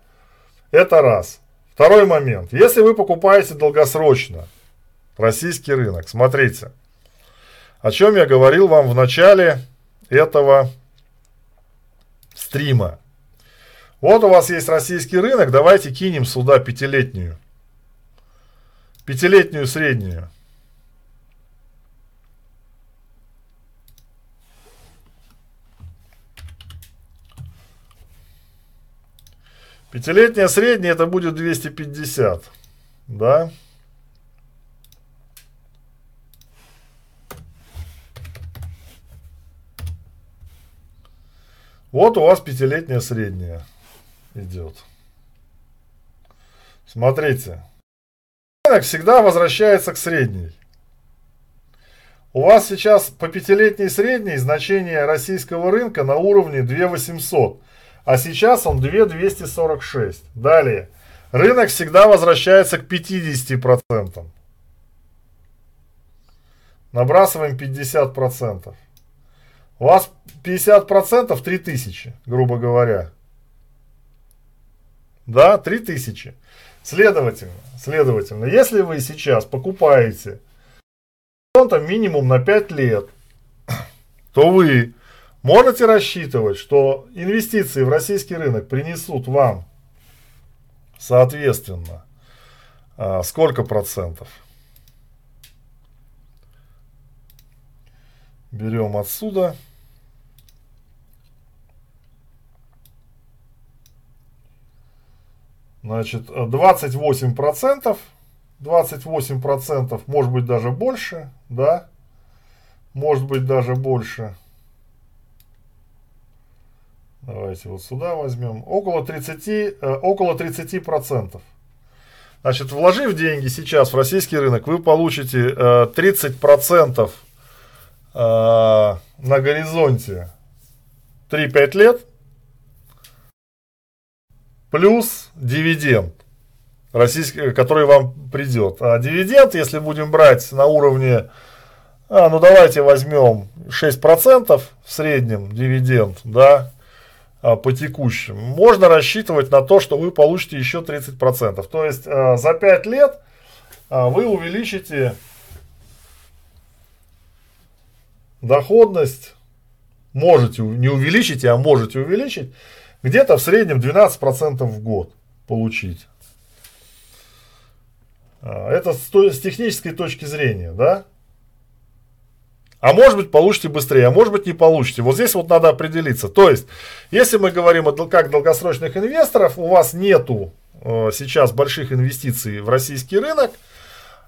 [SPEAKER 1] Это раз. Второй момент. Если вы покупаете долгосрочно российский рынок, смотрите, о чем я говорил вам в начале этого стрима. Вот у вас есть российский рынок, давайте кинем сюда пятилетнюю Пятилетнюю среднюю. Пятилетняя средняя это будет 250. Да? Вот у вас пятилетняя средняя идет. Смотрите рынок всегда возвращается к средней. У вас сейчас по пятилетней средней значение российского рынка на уровне 2800, а сейчас он 2246. Далее. Рынок всегда возвращается к 50%. Nabрасываем 50%. У вас 50% 3000, грубо говоря. Да, 3000. Следовательно, следовательно, если вы сейчас покупаете там минимум на 5 лет, то вы можете рассчитывать, что инвестиции в российский рынок принесут вам, соответственно, а, сколько процентов? Берем отсюда. Значит, 28 процентов, 28 процентов, может быть даже больше, да, может быть даже больше. Давайте вот сюда возьмем. Около 30, э, около 30 процентов. Значит, вложив деньги сейчас в российский рынок, вы получите э, 30 процентов э, на горизонте 3-5 лет, плюс дивиденд, российский, который вам придет. А дивиденд, если будем брать на уровне, а, ну давайте возьмем 6% в среднем дивиденд, да, а, по текущим, можно рассчитывать на то, что вы получите еще 30%. То есть а, за 5 лет а, вы увеличите доходность, можете, не увеличите, а можете увеличить, где-то в среднем 12% в год получить. Это с технической точки зрения, да? А может быть, получите быстрее, а может быть, не получите. Вот здесь вот надо определиться. То есть, если мы говорим о как долгосрочных инвесторов, у вас нету э, сейчас больших инвестиций в российский рынок,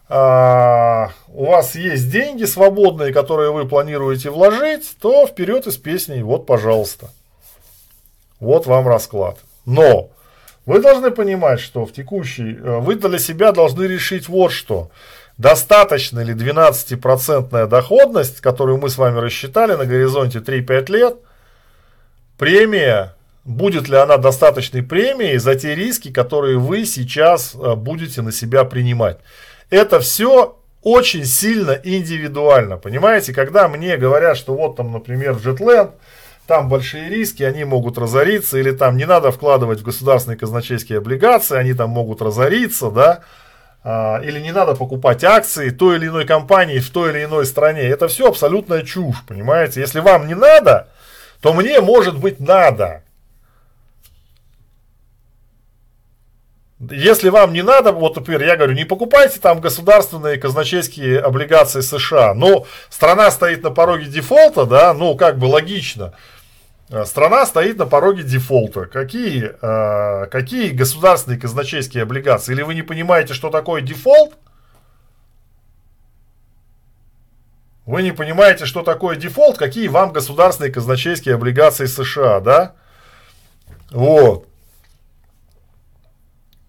[SPEAKER 1] э, у вас есть деньги свободные, которые вы планируете вложить, то вперед из песней, вот, пожалуйста. Вот вам расклад. Но вы должны понимать, что в текущей, э, вы для себя должны решить вот что – Достаточно ли 12% доходность, которую мы с вами рассчитали на горизонте 3-5 лет, премия, будет ли она достаточной премией за те риски, которые вы сейчас э, будете на себя принимать. Это все очень сильно индивидуально, понимаете, когда мне говорят, что вот там, например, Jetland, там большие риски, они могут разориться, или там не надо вкладывать в государственные казначейские облигации, они там могут разориться, да, а, или не надо покупать акции той или иной компании в той или иной стране. Это все абсолютная чушь, понимаете? Если вам не надо, то мне, может быть, надо. Если вам не надо, вот, например, я говорю, не покупайте там государственные казначейские облигации США, но страна стоит на пороге дефолта, да, ну, как бы логично. Э, страна стоит на пороге дефолта. Какие, э, какие государственные казначейские облигации? Или вы не понимаете, что такое дефолт? Вы не понимаете, что такое дефолт? Какие вам государственные казначейские облигации США, да? Вот.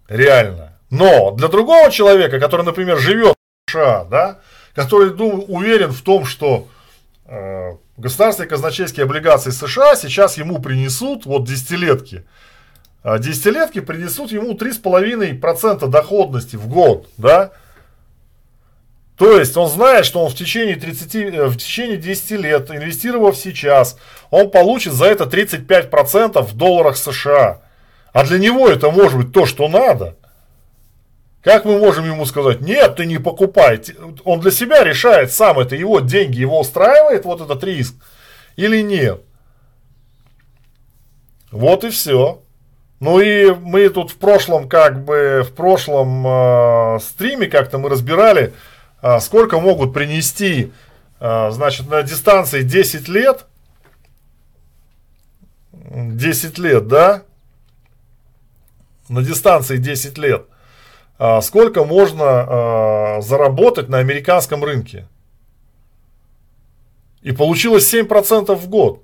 [SPEAKER 1] Реально. Но для другого человека, который, например, живет в США, да, который дум, уверен в том, что э, государственные казначейские облигации США сейчас ему принесут, вот десятилетки, а десятилетки принесут ему 3,5% доходности в год, да, то есть он знает, что он в течение, 30, э, в течение 10 лет, инвестировав сейчас, он получит за это 35% в долларах США. А для него это может быть то, что надо. Как мы можем ему сказать, нет, ты не покупай. Он для себя решает сам, это его деньги, его устраивает вот этот риск или нет. Вот и все. Ну и мы тут в прошлом, как бы, в прошлом э, стриме как-то мы разбирали, э, сколько могут принести, э, значит, на дистанции 10 лет, 10 лет, да, на дистанции 10 лет – сколько можно а, заработать на американском рынке. И получилось 7% в год.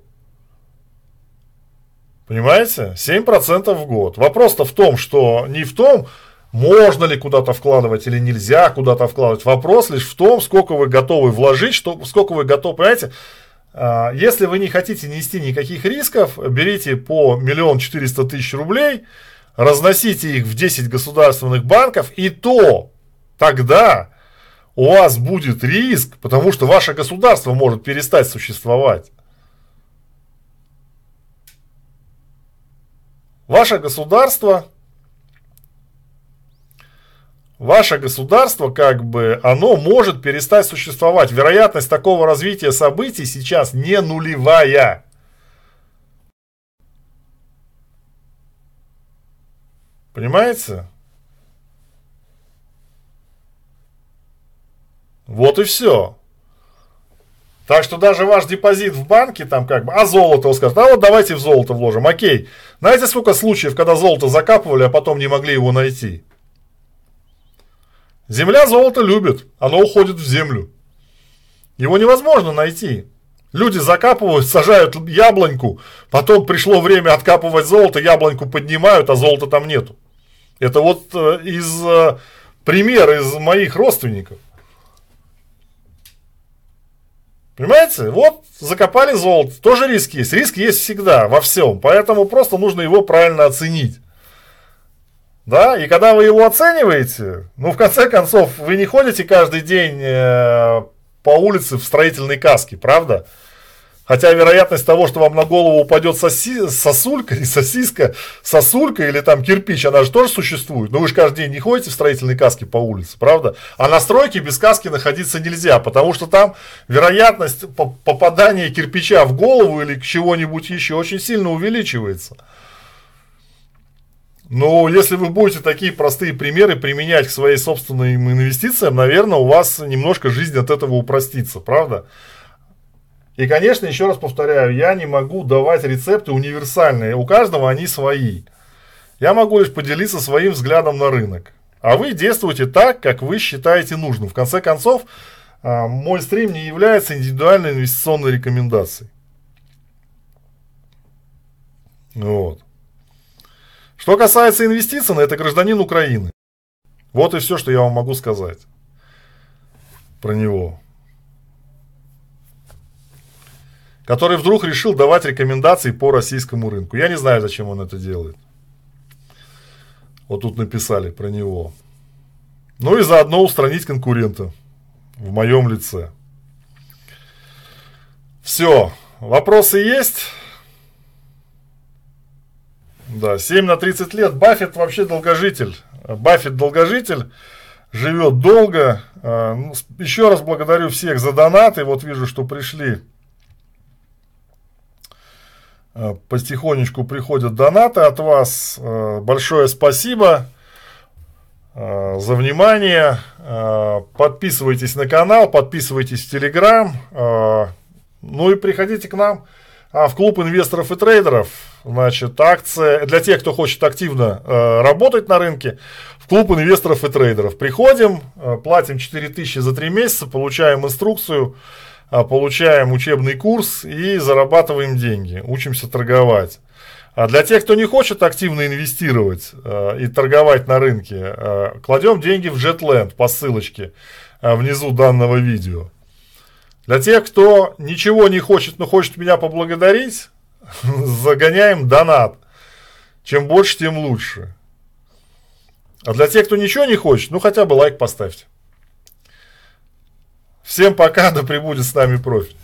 [SPEAKER 1] Понимаете? 7% в год. Вопрос-то в том, что не в том, можно ли куда-то вкладывать или нельзя куда-то вкладывать. Вопрос лишь в том, сколько вы готовы вложить, что, сколько вы готовы, понимаете, а, если вы не хотите нести никаких рисков, берите по миллион четыреста тысяч рублей, разносите их в 10 государственных банков, и то тогда у вас будет риск, потому что ваше государство может перестать существовать. Ваше государство, ваше государство, как бы, оно может перестать существовать. Вероятность такого развития событий сейчас не нулевая. Понимаете? Вот и все. Так что даже ваш депозит в банке, там как бы, а золото, он скажет, а вот давайте в золото вложим, окей. Знаете, сколько случаев, когда золото закапывали, а потом не могли его найти? Земля золото любит, оно уходит в землю. Его невозможно найти. Люди закапывают, сажают яблоньку, потом пришло время откапывать золото, яблоньку поднимают, а золота там нету. Это вот э, из э, пример из моих родственников. Понимаете? Вот закопали золото. Тоже риск есть. Риск есть всегда, во всем. Поэтому просто нужно его правильно оценить. Да, и когда вы его оцениваете, ну, в конце концов, вы не ходите каждый день э, по улице в строительной каске, правда? Хотя вероятность того, что вам на голову упадет соси, сосулька, не сосиска, сосулька или там кирпич, она же тоже существует. Но вы же каждый день не ходите в строительной каске по улице, правда? А на стройке без каски находиться нельзя, потому что там вероятность попадания кирпича в голову или к чего-нибудь еще очень сильно увеличивается. Но если вы будете такие простые примеры применять к своей собственным инвестициям, наверное, у вас немножко жизнь от этого упростится, правда? И, конечно, еще раз повторяю, я не могу давать рецепты универсальные. У каждого они свои. Я могу лишь поделиться своим взглядом на рынок. А вы действуйте так, как вы считаете нужным. В конце концов, а, мой стрим не является индивидуальной инвестиционной рекомендацией. Вот. Что касается инвестиций, это гражданин Украины. Вот и все, что я вам могу сказать про него. Который вдруг решил давать рекомендации по российскому рынку. Я не знаю, зачем он это делает. Вот тут написали про него. Ну и заодно устранить конкурента в моем лице. Все. Вопросы есть? Да, 7 на 30 лет. Баффет вообще долгожитель. Баффет долгожитель. Живет долго. А, ну, еще раз благодарю всех за донаты. Вот вижу, что пришли потихонечку приходят донаты от вас. Э, большое спасибо э, за внимание. Подписывайтесь на канал, подписывайтесь в Телеграм. Ну и приходите к нам а, в клуб инвесторов и трейдеров. Значит, акция для тех, кто хочет активно работать на рынке. В клуб инвесторов и трейдеров. Приходим, платим 4000 за 3 месяца, получаем инструкцию получаем учебный курс и зарабатываем деньги, учимся торговать. А для тех, кто не хочет активно инвестировать э, и торговать на рынке, э, кладем деньги в JetLand по ссылочке э, внизу данного видео. Для тех, кто ничего не хочет, но хочет меня поблагодарить, загоняем донат. Чем больше, тем лучше. А для тех, кто ничего не хочет, ну хотя бы лайк поставьте. Всем пока, да пребудет с нами профиль.